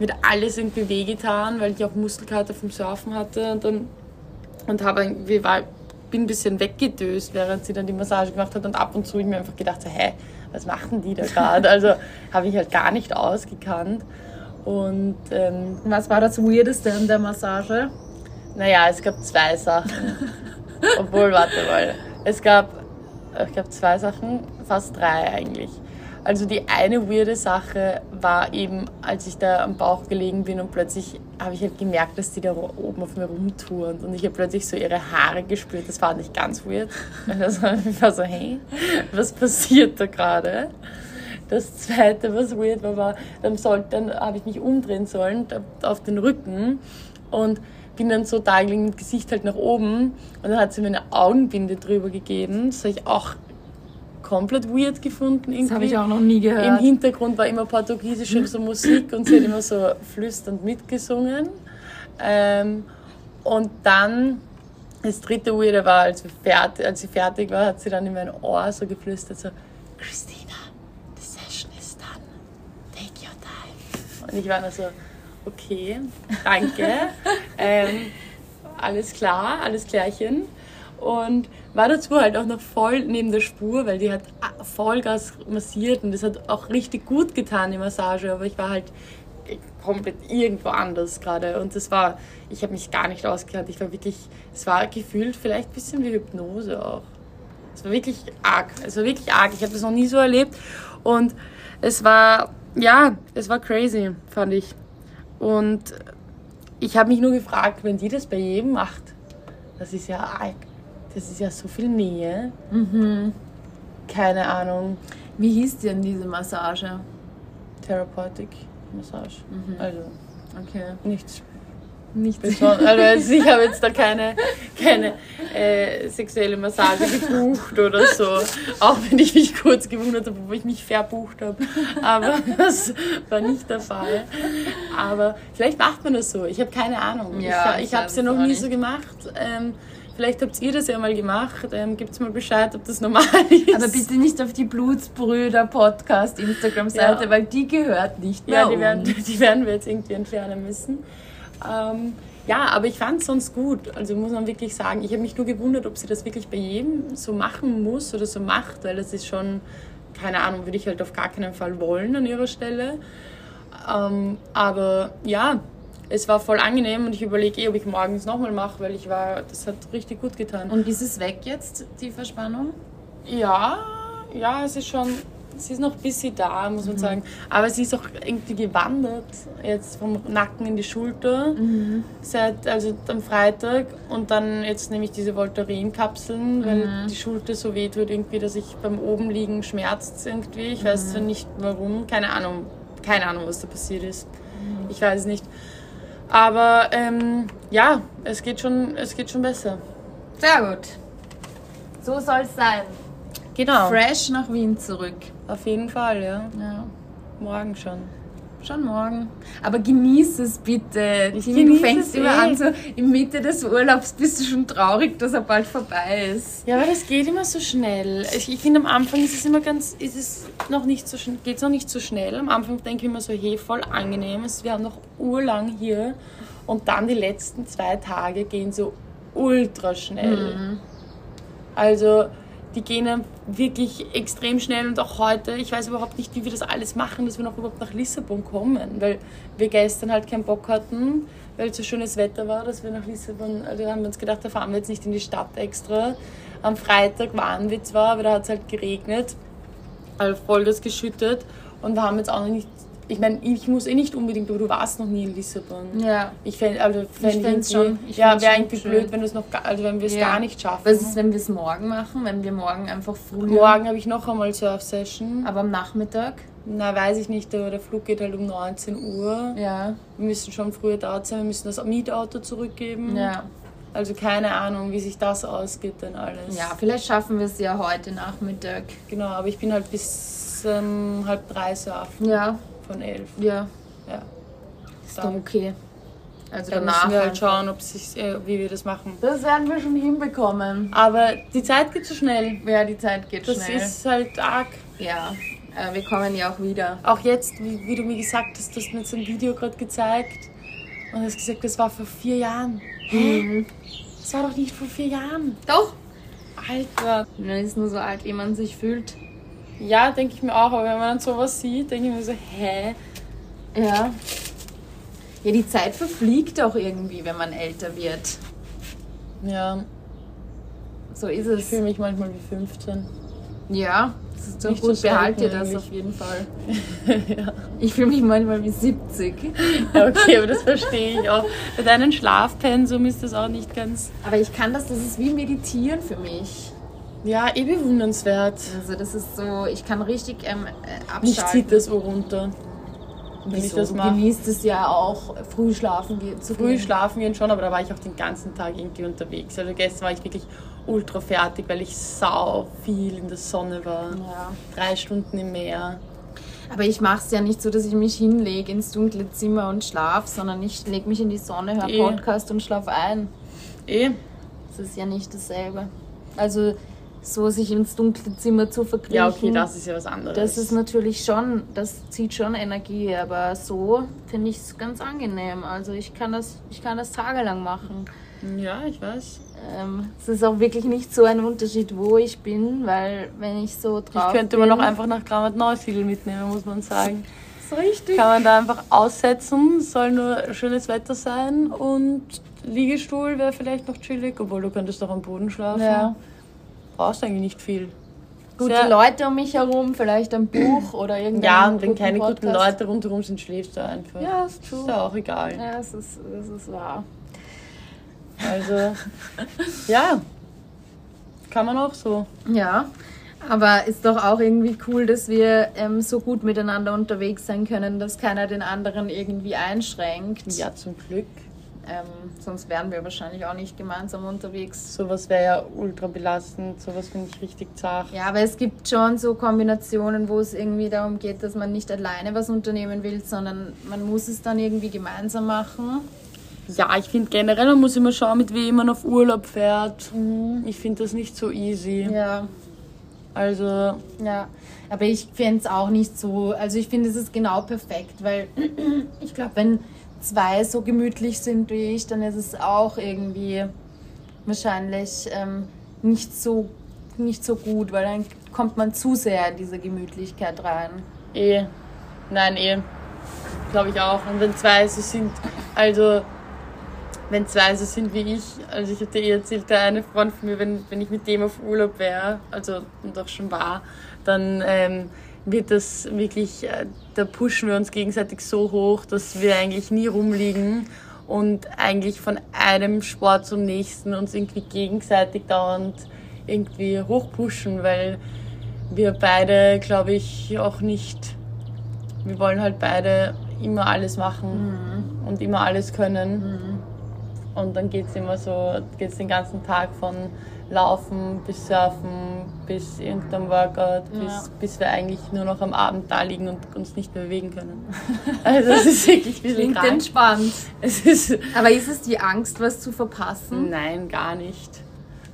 [SPEAKER 1] mir hat alles irgendwie wehgetan, weil ich auch Muskelkater vom Surfen hatte und dann und habe irgendwie war, bin ein bisschen weggedöst, während sie dann die Massage gemacht hat und ab und zu ich mir einfach gedacht, so, hä, was machen die da gerade? Also habe ich halt gar nicht ausgekannt und ähm,
[SPEAKER 3] Was war das Weirdeste an der Massage?
[SPEAKER 1] naja, es gab zwei Sachen. [laughs] Obwohl, warte mal. Es gab, ich glaube, zwei Sachen, fast drei eigentlich. Also die eine weirde Sache war eben, als ich da am Bauch gelegen bin und plötzlich habe ich halt gemerkt, dass die da oben auf mir rumturnt und ich habe plötzlich so ihre Haare gespürt. Das war nicht ganz weird. [laughs] Also ich war so, hey, was passiert da gerade? Das zweite, was weird war, war, dann, sollte, dann habe ich mich umdrehen sollen auf den Rücken und bin dann so da gelegen Gesicht halt nach oben und dann hat sie mir eine Augenbinde drüber gegeben. Das habe ich auch komplett weird gefunden. Irgendwie.
[SPEAKER 3] Das habe ich auch noch nie
[SPEAKER 1] Im
[SPEAKER 3] gehört.
[SPEAKER 1] Hintergrund war immer portugiesische [laughs] so Musik und sie hat immer so flüsternd mitgesungen. Ähm, und dann, das dritte Weirde war, als, fertig, als sie fertig war, hat sie dann in mein Ohr so geflüstert, so, Christina, the session is done. Take your time. Und ich war nur so, okay, danke. [laughs] ähm, alles klar, alles klärchen. und war dazu halt auch noch voll neben der Spur, weil die hat Vollgas massiert und das hat auch richtig gut getan, die Massage, aber ich war halt komplett irgendwo anders gerade und das war, ich habe mich gar nicht ausgekannt, ich war wirklich, es war gefühlt vielleicht ein bisschen wie Hypnose auch. Es war wirklich arg, es war wirklich arg, ich habe das noch nie so erlebt und es war, ja, es war crazy, fand ich. Und ich habe mich nur gefragt, wenn die das bei jedem macht, das ist ja arg, das ist ja so viel Nähe. Keine Ahnung,
[SPEAKER 2] Wie hieß denn diese Massage?
[SPEAKER 1] Therapeutic Massage. Also
[SPEAKER 2] Okay.
[SPEAKER 1] nichts
[SPEAKER 2] Nicht
[SPEAKER 1] Besonders. Also jetzt, ich habe jetzt da keine, [laughs] keine äh, sexuelle Massage gebucht oder so. Auch wenn ich mich kurz gewundert habe, wo ich mich verbucht habe. Aber [laughs] das war nicht der Fall. Aber vielleicht macht man das so. Ich habe keine Ahnung.
[SPEAKER 2] Ja,
[SPEAKER 1] ich
[SPEAKER 2] ich
[SPEAKER 1] habe es ja noch nie
[SPEAKER 2] nicht.
[SPEAKER 1] so gemacht. Ähm, vielleicht habt ihr das ja mal gemacht. Ähm, Gebt mal Bescheid, ob das normal ist.
[SPEAKER 2] Aber bitte nicht auf die Blutsbrüder Podcast Instagram-Seite,
[SPEAKER 1] Ja.
[SPEAKER 2] weil die gehört nicht mehr
[SPEAKER 1] Ja, die werden, [laughs] die werden wir jetzt irgendwie entfernen müssen. Ähm, ja, aber ich fand es sonst gut. Also muss man wirklich sagen, ich habe mich nur gewundert, ob sie das wirklich bei jedem so machen muss oder so macht, weil das ist schon, keine Ahnung, würde ich halt auf gar keinen Fall wollen an ihrer Stelle. Ähm, aber ja, es war voll angenehm und ich überlege eh, ob ich morgens nochmal mache, weil ich war, das hat richtig gut getan.
[SPEAKER 2] Und ist es weg jetzt, die Verspannung?
[SPEAKER 1] Ja, ja, es ist schon, sie ist noch ein bisschen da, muss man sagen. Aber sie ist auch irgendwie gewandert, jetzt vom Nacken in die Schulter, seit, also am Freitag. Und dann jetzt nehme ich diese Voltaren-Kapseln, weil die Schulter so weh tut irgendwie, dass ich beim oben liegen schmerzt irgendwie. Ich weiß zwar nicht warum, keine Ahnung, keine Ahnung, was da passiert ist. Ich weiß es nicht. Aber ähm, ja, es geht, schon, es geht schon besser.
[SPEAKER 2] Sehr gut. So soll es sein.
[SPEAKER 1] Genau.
[SPEAKER 2] Fresh nach Wien zurück.
[SPEAKER 1] Auf jeden Fall, ja.
[SPEAKER 2] Ja.
[SPEAKER 1] Morgen schon.
[SPEAKER 2] Schon morgen. Aber genieß es bitte.
[SPEAKER 1] Ich
[SPEAKER 2] du fängst immer
[SPEAKER 1] eh.
[SPEAKER 2] an, so in Mitte des Urlaubs bist du schon traurig, dass er bald vorbei ist.
[SPEAKER 1] Ja, aber das geht immer so schnell. Ich, ich finde, am Anfang ist es immer ganz, ist es noch nicht so schnell, geht es noch nicht so schnell. Am Anfang denke ich immer so, hey, voll angenehm. Wir haben noch urlang hier. Und dann die letzten zwei Tage gehen so ultra schnell. Also, die gehen dann wirklich extrem schnell und auch heute, ich weiß überhaupt nicht, wie wir das alles machen, dass wir noch überhaupt nach Lissabon kommen, weil wir gestern halt keinen Bock hatten, weil es so schönes Wetter war, dass wir nach Lissabon, also haben wir uns gedacht, da fahren wir jetzt nicht in die Stadt extra. Am Freitag waren wir zwar, aber da hat es halt geregnet, also voll das geschüttet und wir haben jetzt auch noch nicht, ich meine, ich muss eh nicht unbedingt, aber du warst noch nie in Lissabon.
[SPEAKER 2] Ja.
[SPEAKER 1] Ich fände, also fänd
[SPEAKER 2] Ich schon- ich
[SPEAKER 1] ja, wäre irgendwie
[SPEAKER 2] schön.
[SPEAKER 1] blöd, wenn noch, also wenn wir es
[SPEAKER 2] Ja.
[SPEAKER 1] gar nicht schaffen.
[SPEAKER 2] Was ist, wenn wir es morgen machen? Wenn wir morgen einfach früh.
[SPEAKER 1] Morgen habe ich noch einmal Surf-Session.
[SPEAKER 2] Aber am Nachmittag?
[SPEAKER 1] Na, weiß ich nicht, aber der Flug geht halt um 19 Uhr.
[SPEAKER 2] Ja.
[SPEAKER 1] Wir müssen schon früher dort sein, wir müssen das Mietauto zurückgeben.
[SPEAKER 2] Ja.
[SPEAKER 1] Also keine Ahnung, wie sich das ausgeht denn alles.
[SPEAKER 2] Ja, vielleicht schaffen wir es ja heute Nachmittag.
[SPEAKER 1] Genau, aber ich bin halt bis ähm, halb drei surfen
[SPEAKER 2] Ja.
[SPEAKER 1] Von elf.
[SPEAKER 2] Ja.
[SPEAKER 1] Ja.
[SPEAKER 2] Ist doch okay. Also
[SPEAKER 1] Dann
[SPEAKER 2] danach.
[SPEAKER 1] müssen wir halt schauen, ob sich, äh, wie wir das machen.
[SPEAKER 2] Das werden wir schon hinbekommen.
[SPEAKER 1] Aber die Zeit geht so schnell.
[SPEAKER 2] Ja, die Zeit geht
[SPEAKER 1] Das
[SPEAKER 2] schnell.
[SPEAKER 1] ist halt arg.
[SPEAKER 2] ja. Äh, wir kommen ja auch wieder.
[SPEAKER 1] Auch jetzt, wie, wie du mir gesagt hast, du hast mir so ein Video gerade gezeigt und hast gesagt, das war vor vier Jahren.
[SPEAKER 2] Mhm.
[SPEAKER 1] Das war doch nicht vor vier Jahren.
[SPEAKER 2] Doch.
[SPEAKER 1] Alter.
[SPEAKER 2] Man ist nur so alt, wie man sich fühlt.
[SPEAKER 1] Ja, denke ich mir auch, aber wenn man dann sowas sieht, denke ich mir so, hä?
[SPEAKER 2] Ja. Ja, die Zeit verfliegt auch irgendwie, wenn man älter wird.
[SPEAKER 1] Ja,
[SPEAKER 2] So ist
[SPEAKER 1] ich
[SPEAKER 2] es.
[SPEAKER 1] fühle mich manchmal wie 15.
[SPEAKER 2] Ja, das ist doch
[SPEAKER 1] Nicht
[SPEAKER 2] gut.
[SPEAKER 1] so
[SPEAKER 2] Behalt dir das auf jeden Fall. [laughs] Ich fühle mich manchmal wie 70.
[SPEAKER 1] Ja, okay, aber das verstehe ich auch. Bei deinem Schlafpensum ist das auch nicht ganz.
[SPEAKER 2] Aber ich kann das, das ist wie Meditieren für mich.
[SPEAKER 1] Ja, eh bewundernswert.
[SPEAKER 2] Also das ist so, ich kann richtig ähm, äh,
[SPEAKER 1] Mich
[SPEAKER 2] abschalten.
[SPEAKER 1] zieht das Ohr runter. Wenn ich
[SPEAKER 2] Wieso?
[SPEAKER 1] das
[SPEAKER 2] Du
[SPEAKER 1] mache.
[SPEAKER 2] genießt es ja auch, früh schlafen gehen zu
[SPEAKER 1] Früh
[SPEAKER 2] gehen.
[SPEAKER 1] schlafen gehen schon, aber da war ich auch den ganzen Tag irgendwie unterwegs. Also gestern war ich wirklich ultra fertig, weil ich sau viel in der Sonne war.
[SPEAKER 2] Ja.
[SPEAKER 1] Drei Stunden im Meer.
[SPEAKER 2] Aber ich mache es ja nicht so, dass ich mich hinlege ins dunkle Zimmer und schlaf, sondern ich lege mich in die Sonne, höre
[SPEAKER 1] Eh.
[SPEAKER 2] Podcast und schlaf ein.
[SPEAKER 1] Eh,
[SPEAKER 2] Das ist ja nicht dasselbe. Also so sich ins dunkle Zimmer zu verkriechen.
[SPEAKER 1] ja, okay, das ist ja was anderes.
[SPEAKER 2] Das ist natürlich schon, das zieht schon Energie, aber so finde ich es ganz angenehm. Also ich kann das, ich kann das tagelang machen.
[SPEAKER 1] Ja, ich weiß.
[SPEAKER 2] ähm, es ist auch wirklich nicht so ein Unterschied, wo ich bin, weil wenn ich so drauf
[SPEAKER 1] Ich könnte man auch einfach nach Grammat Neusiedl mitnehmen, muss man sagen.
[SPEAKER 2] so richtig.
[SPEAKER 1] Kann man da einfach aussetzen, soll nur schönes Wetter sein und Liegestuhl wäre vielleicht noch chillig, obwohl du könntest doch am Boden schlafen.
[SPEAKER 2] Ja.
[SPEAKER 1] Brauchst eigentlich nicht viel.
[SPEAKER 2] Gute
[SPEAKER 1] Sehr-
[SPEAKER 2] Leute um mich herum, vielleicht ein Buch [clears throat] oder irgendein
[SPEAKER 1] Ja, und wenn
[SPEAKER 2] guten
[SPEAKER 1] keine guten
[SPEAKER 2] Podcast.
[SPEAKER 1] Leute rundherum sind, schläfst du einfach.
[SPEAKER 2] Ja, ist
[SPEAKER 1] Ist
[SPEAKER 2] true.
[SPEAKER 1] ja auch egal.
[SPEAKER 2] Ja, das ist, das ist wahr.
[SPEAKER 1] Also, [laughs] ja, kann man auch so.
[SPEAKER 2] Ja, aber ist doch auch irgendwie cool, dass wir ähm, so gut miteinander unterwegs sein können, dass keiner den anderen irgendwie einschränkt.
[SPEAKER 1] Ja, zum Glück.
[SPEAKER 2] Ähm, sonst wären wir wahrscheinlich auch nicht gemeinsam unterwegs.
[SPEAKER 1] Sowas wäre ja ultra belastend, sowas finde ich richtig zart.
[SPEAKER 2] Ja, aber es gibt schon so Kombinationen, wo es irgendwie darum geht, dass man nicht alleine was unternehmen will, sondern man muss es dann irgendwie gemeinsam machen.
[SPEAKER 1] Ja, ich finde generell, man muss immer schauen, mit wem man auf Urlaub fährt. Ich finde das nicht so easy.
[SPEAKER 2] Ja,
[SPEAKER 1] Also,
[SPEAKER 2] ja. Aber ich finde es auch nicht so. Also ich finde, es ist genau perfekt, weil [clears throat] ich glaube, wenn zwei so gemütlich sind wie ich, dann ist es auch irgendwie wahrscheinlich ähm, nicht, so, nicht so gut, weil dann kommt man zu sehr in diese Gemütlichkeit rein.
[SPEAKER 1] eh. Nein, eh. Glaube ich auch. Und wenn zwei so sind, also, wenn zwei so sind wie ich, also ich hatte eh erzählt, der eine Freund von mir, wenn, wenn ich mit dem auf Urlaub wäre, also und auch schon war, dann ähm, wird das wirklich, äh, da pushen wir uns gegenseitig so hoch, dass wir eigentlich nie rumliegen und eigentlich von einem Sport zum nächsten uns irgendwie gegenseitig dauernd irgendwie hochpushen, weil wir beide, glaube ich, auch nicht, wir wollen halt beide immer alles machen und immer alles können. Und dann geht es immer so, geht den ganzen Tag von Laufen bis Surfen bis irgendeinem Workout, bis,
[SPEAKER 2] Ja.
[SPEAKER 1] bis wir eigentlich nur noch am Abend da liegen und uns nicht mehr bewegen können. [laughs] Also das ist wirklich ein bisschen
[SPEAKER 2] Klingt
[SPEAKER 1] krank.
[SPEAKER 2] entspannt. [laughs]
[SPEAKER 1] Es ist,
[SPEAKER 2] Aber ist es die Angst, was zu verpassen?
[SPEAKER 1] nein, gar nicht.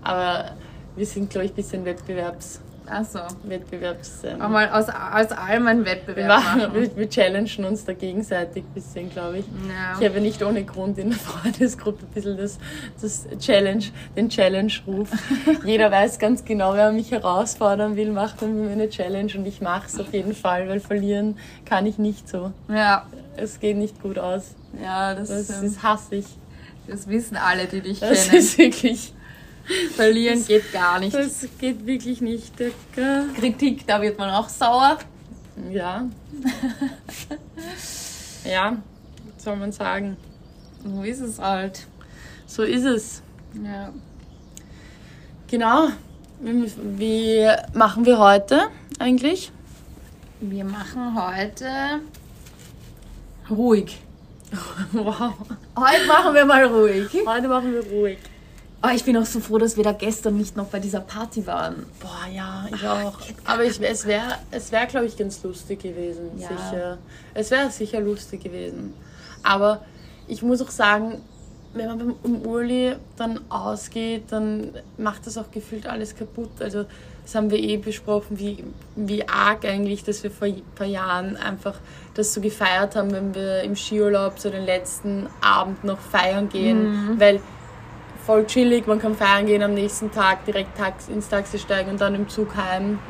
[SPEAKER 1] Aber wir sind, glaube ich, ein bisschen Wettbewerbs...
[SPEAKER 2] Also,
[SPEAKER 1] Wettbewerbs ähm,
[SPEAKER 2] mal aus, aus allem einen Wettbewerb
[SPEAKER 1] wir, machen, wir, wir challengen uns da gegenseitig ein bisschen, glaube ich.
[SPEAKER 2] Ja.
[SPEAKER 1] Ich habe nicht ohne Grund in der Freundesgruppe ein bisschen das, das Challenge, den Challenge-Ruf. [laughs] Jeder weiß ganz genau, wer mich herausfordern will, macht dann mir eine Challenge und ich mache es auf jeden Fall, weil verlieren kann ich nicht so.
[SPEAKER 2] Ja,
[SPEAKER 1] Es geht nicht gut aus.
[SPEAKER 2] ja das,
[SPEAKER 1] Das ist hassig.
[SPEAKER 2] das wissen alle, die dich
[SPEAKER 1] Das
[SPEAKER 2] kennen.
[SPEAKER 1] ist wirklich, [laughs]
[SPEAKER 2] Verlieren geht gar nicht.
[SPEAKER 1] das geht wirklich nicht.
[SPEAKER 2] Kritik, da wird man auch sauer.
[SPEAKER 1] Ja. [laughs] Ja, was soll man sagen.
[SPEAKER 2] So ist es halt.
[SPEAKER 1] So ist es.
[SPEAKER 2] Ja.
[SPEAKER 1] Genau. Wie, wie machen wir heute eigentlich?
[SPEAKER 2] Wir machen heute ruhig. [laughs]
[SPEAKER 1] Wow.
[SPEAKER 2] Heute machen wir mal ruhig.
[SPEAKER 1] Heute machen wir ruhig.
[SPEAKER 2] Oh, ich bin auch so froh, dass wir da gestern nicht noch bei dieser Party waren.
[SPEAKER 1] Boah, ja, ich auch. Aber ich, es wäre, es wär, glaube ich, ganz lustig gewesen.
[SPEAKER 2] Ja.
[SPEAKER 1] Sicher. Es wäre sicher lustig gewesen. Aber ich muss auch sagen, wenn man beim um Urli dann ausgeht, dann macht das auch gefühlt alles kaputt. Also das haben wir eh besprochen, wie, wie arg eigentlich, dass wir vor ein paar Jahren einfach das so gefeiert haben, wenn wir im Skiurlaub so den letzten Abend noch feiern gehen. Weil voll chillig, man kann feiern gehen am nächsten Tag, direkt ins Taxi steigen und dann im Zug heim.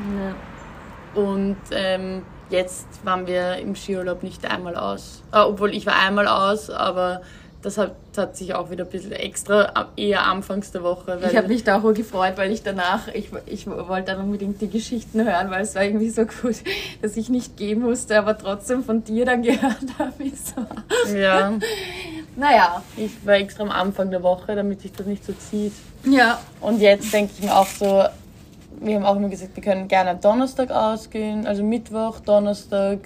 [SPEAKER 1] Und ähm, jetzt waren wir im Skiurlaub nicht einmal aus. Äh, obwohl ich war einmal aus, aber das hat, hat sich auch wieder ein bisschen extra eher anfangs der Woche.
[SPEAKER 2] Ich habe mich da auch gefreut, weil ich danach, ich, ich wollte dann unbedingt die Geschichten hören, weil es war irgendwie so gut, [laughs] dass ich nicht gehen musste, aber trotzdem von dir dann [laughs] gehört habe,
[SPEAKER 1] ja, [laughs]
[SPEAKER 2] Naja,
[SPEAKER 1] ich war extra am Anfang der Woche, damit sich das nicht so zieht.
[SPEAKER 2] ja,
[SPEAKER 1] Und jetzt denke ich mir auch so, wir haben auch immer gesagt, wir können gerne am Donnerstag ausgehen, also Mittwoch, Donnerstag,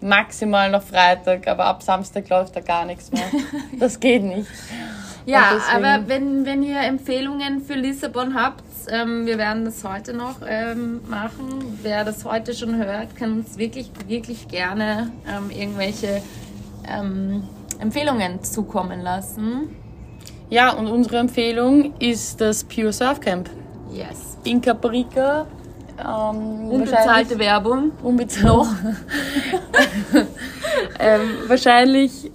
[SPEAKER 1] maximal noch Freitag, aber ab Samstag läuft da gar nichts mehr. [laughs] Das geht nicht.
[SPEAKER 2] Ja, aber wenn, wenn ihr Empfehlungen für Lissabon habt, ähm, wir werden das heute noch ähm, machen. Wer das heute schon hört, kann uns wirklich, wirklich gerne ähm, irgendwelche ähm, Empfehlungen zukommen lassen.
[SPEAKER 1] Ja, und unsere Empfehlung ist das Pure Surf Camp
[SPEAKER 2] Yes.
[SPEAKER 1] in Caparica. Ähm,
[SPEAKER 2] Unbezahlte Werbung.
[SPEAKER 1] Unbezahlt. [laughs] ähm, wahrscheinlich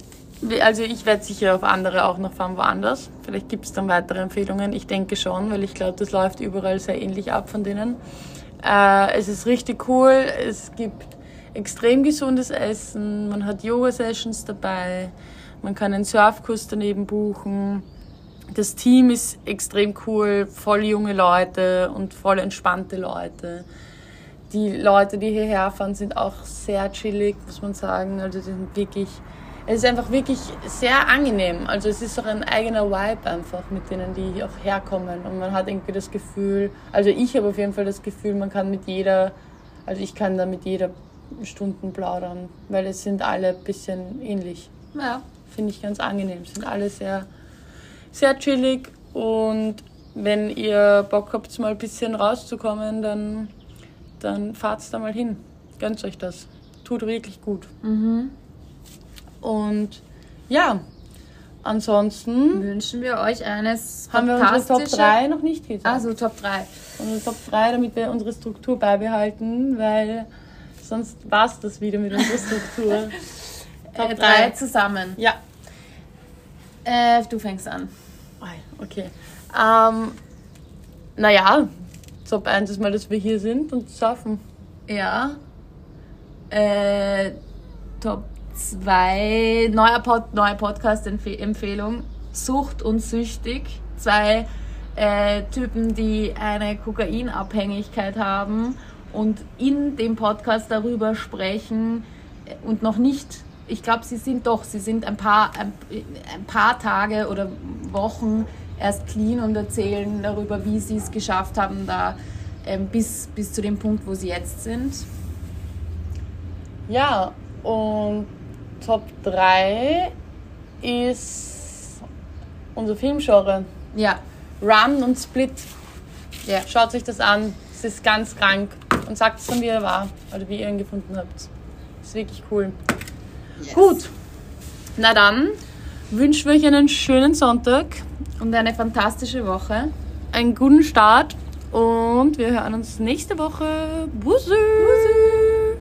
[SPEAKER 1] Also ich werde sicher auf andere auch noch fahren, woanders. Vielleicht gibt es dann weitere Empfehlungen. Ich denke schon, weil ich glaube, das läuft überall sehr ähnlich ab von denen. Äh, es ist richtig cool. Es gibt extrem gesundes Essen. Man hat Yoga-Sessions dabei. Man kann einen Surfkurs daneben buchen. Das Team ist extrem cool. Voll junge Leute und voll entspannte Leute. Die Leute, die hierher fahren, sind auch sehr chillig, muss man sagen. Also sind wirklich, es ist einfach wirklich sehr angenehm. Also es ist auch ein eigener Vibe einfach mit denen, die auch herkommen. Und man hat irgendwie das Gefühl, also ich habe auf jeden Fall das Gefühl, man kann mit jeder, also ich kann da mit jeder Stunden plaudern, weil es sind alle ein bisschen ähnlich.
[SPEAKER 2] Ja.
[SPEAKER 1] Finde ich ganz angenehm. Sind alle sehr, sehr chillig und wenn ihr Bock habt, mal ein bisschen rauszukommen, dann, dann fahrt da mal hin. Gönnt euch das. Tut wirklich gut. Und ja, ansonsten
[SPEAKER 2] Wünschen wir euch eines
[SPEAKER 1] haben wir unsere Top
[SPEAKER 2] fantastische-
[SPEAKER 1] 3 noch nicht gesagt.
[SPEAKER 2] Also Top 3.
[SPEAKER 1] Unsere Top 3, damit wir unsere Struktur beibehalten, weil sonst war es das wieder mit unserer Struktur. [laughs]
[SPEAKER 2] Top 3 zusammen.
[SPEAKER 1] Ja.
[SPEAKER 2] Äh, du fängst an.
[SPEAKER 1] Okay. Ähm, naja, Top 1 ist mal, dass wir hier sind und surfen.
[SPEAKER 2] Ja. Äh, Top 2, neuer Pod, neue Podcast-Empfehlung. Sucht und süchtig. Zwei äh, Typen, die eine Kokainabhängigkeit haben und in dem Podcast darüber sprechen äh, und noch nicht, ich glaube, sie sind doch, sie sind ein paar, ein, ein paar Tage oder Wochen erst clean und erzählen darüber, wie sie es geschafft haben, da ähm, bis, bis zu dem Punkt, wo sie jetzt sind.
[SPEAKER 1] Ja, und Top 3 ist unser Filmgenre.
[SPEAKER 2] Ja,
[SPEAKER 1] Run und Split.
[SPEAKER 2] ja.
[SPEAKER 1] Schaut euch das an. Es ist ganz krank. Und sagt es dann, wie er war. Oder wie ihr ihn gefunden habt. Ist wirklich cool. Gut. Na dann wünschen wir euch einen schönen Sonntag,
[SPEAKER 2] Und eine fantastische Woche.
[SPEAKER 1] einen guten Start und wir hören uns nächste Woche. Bussi!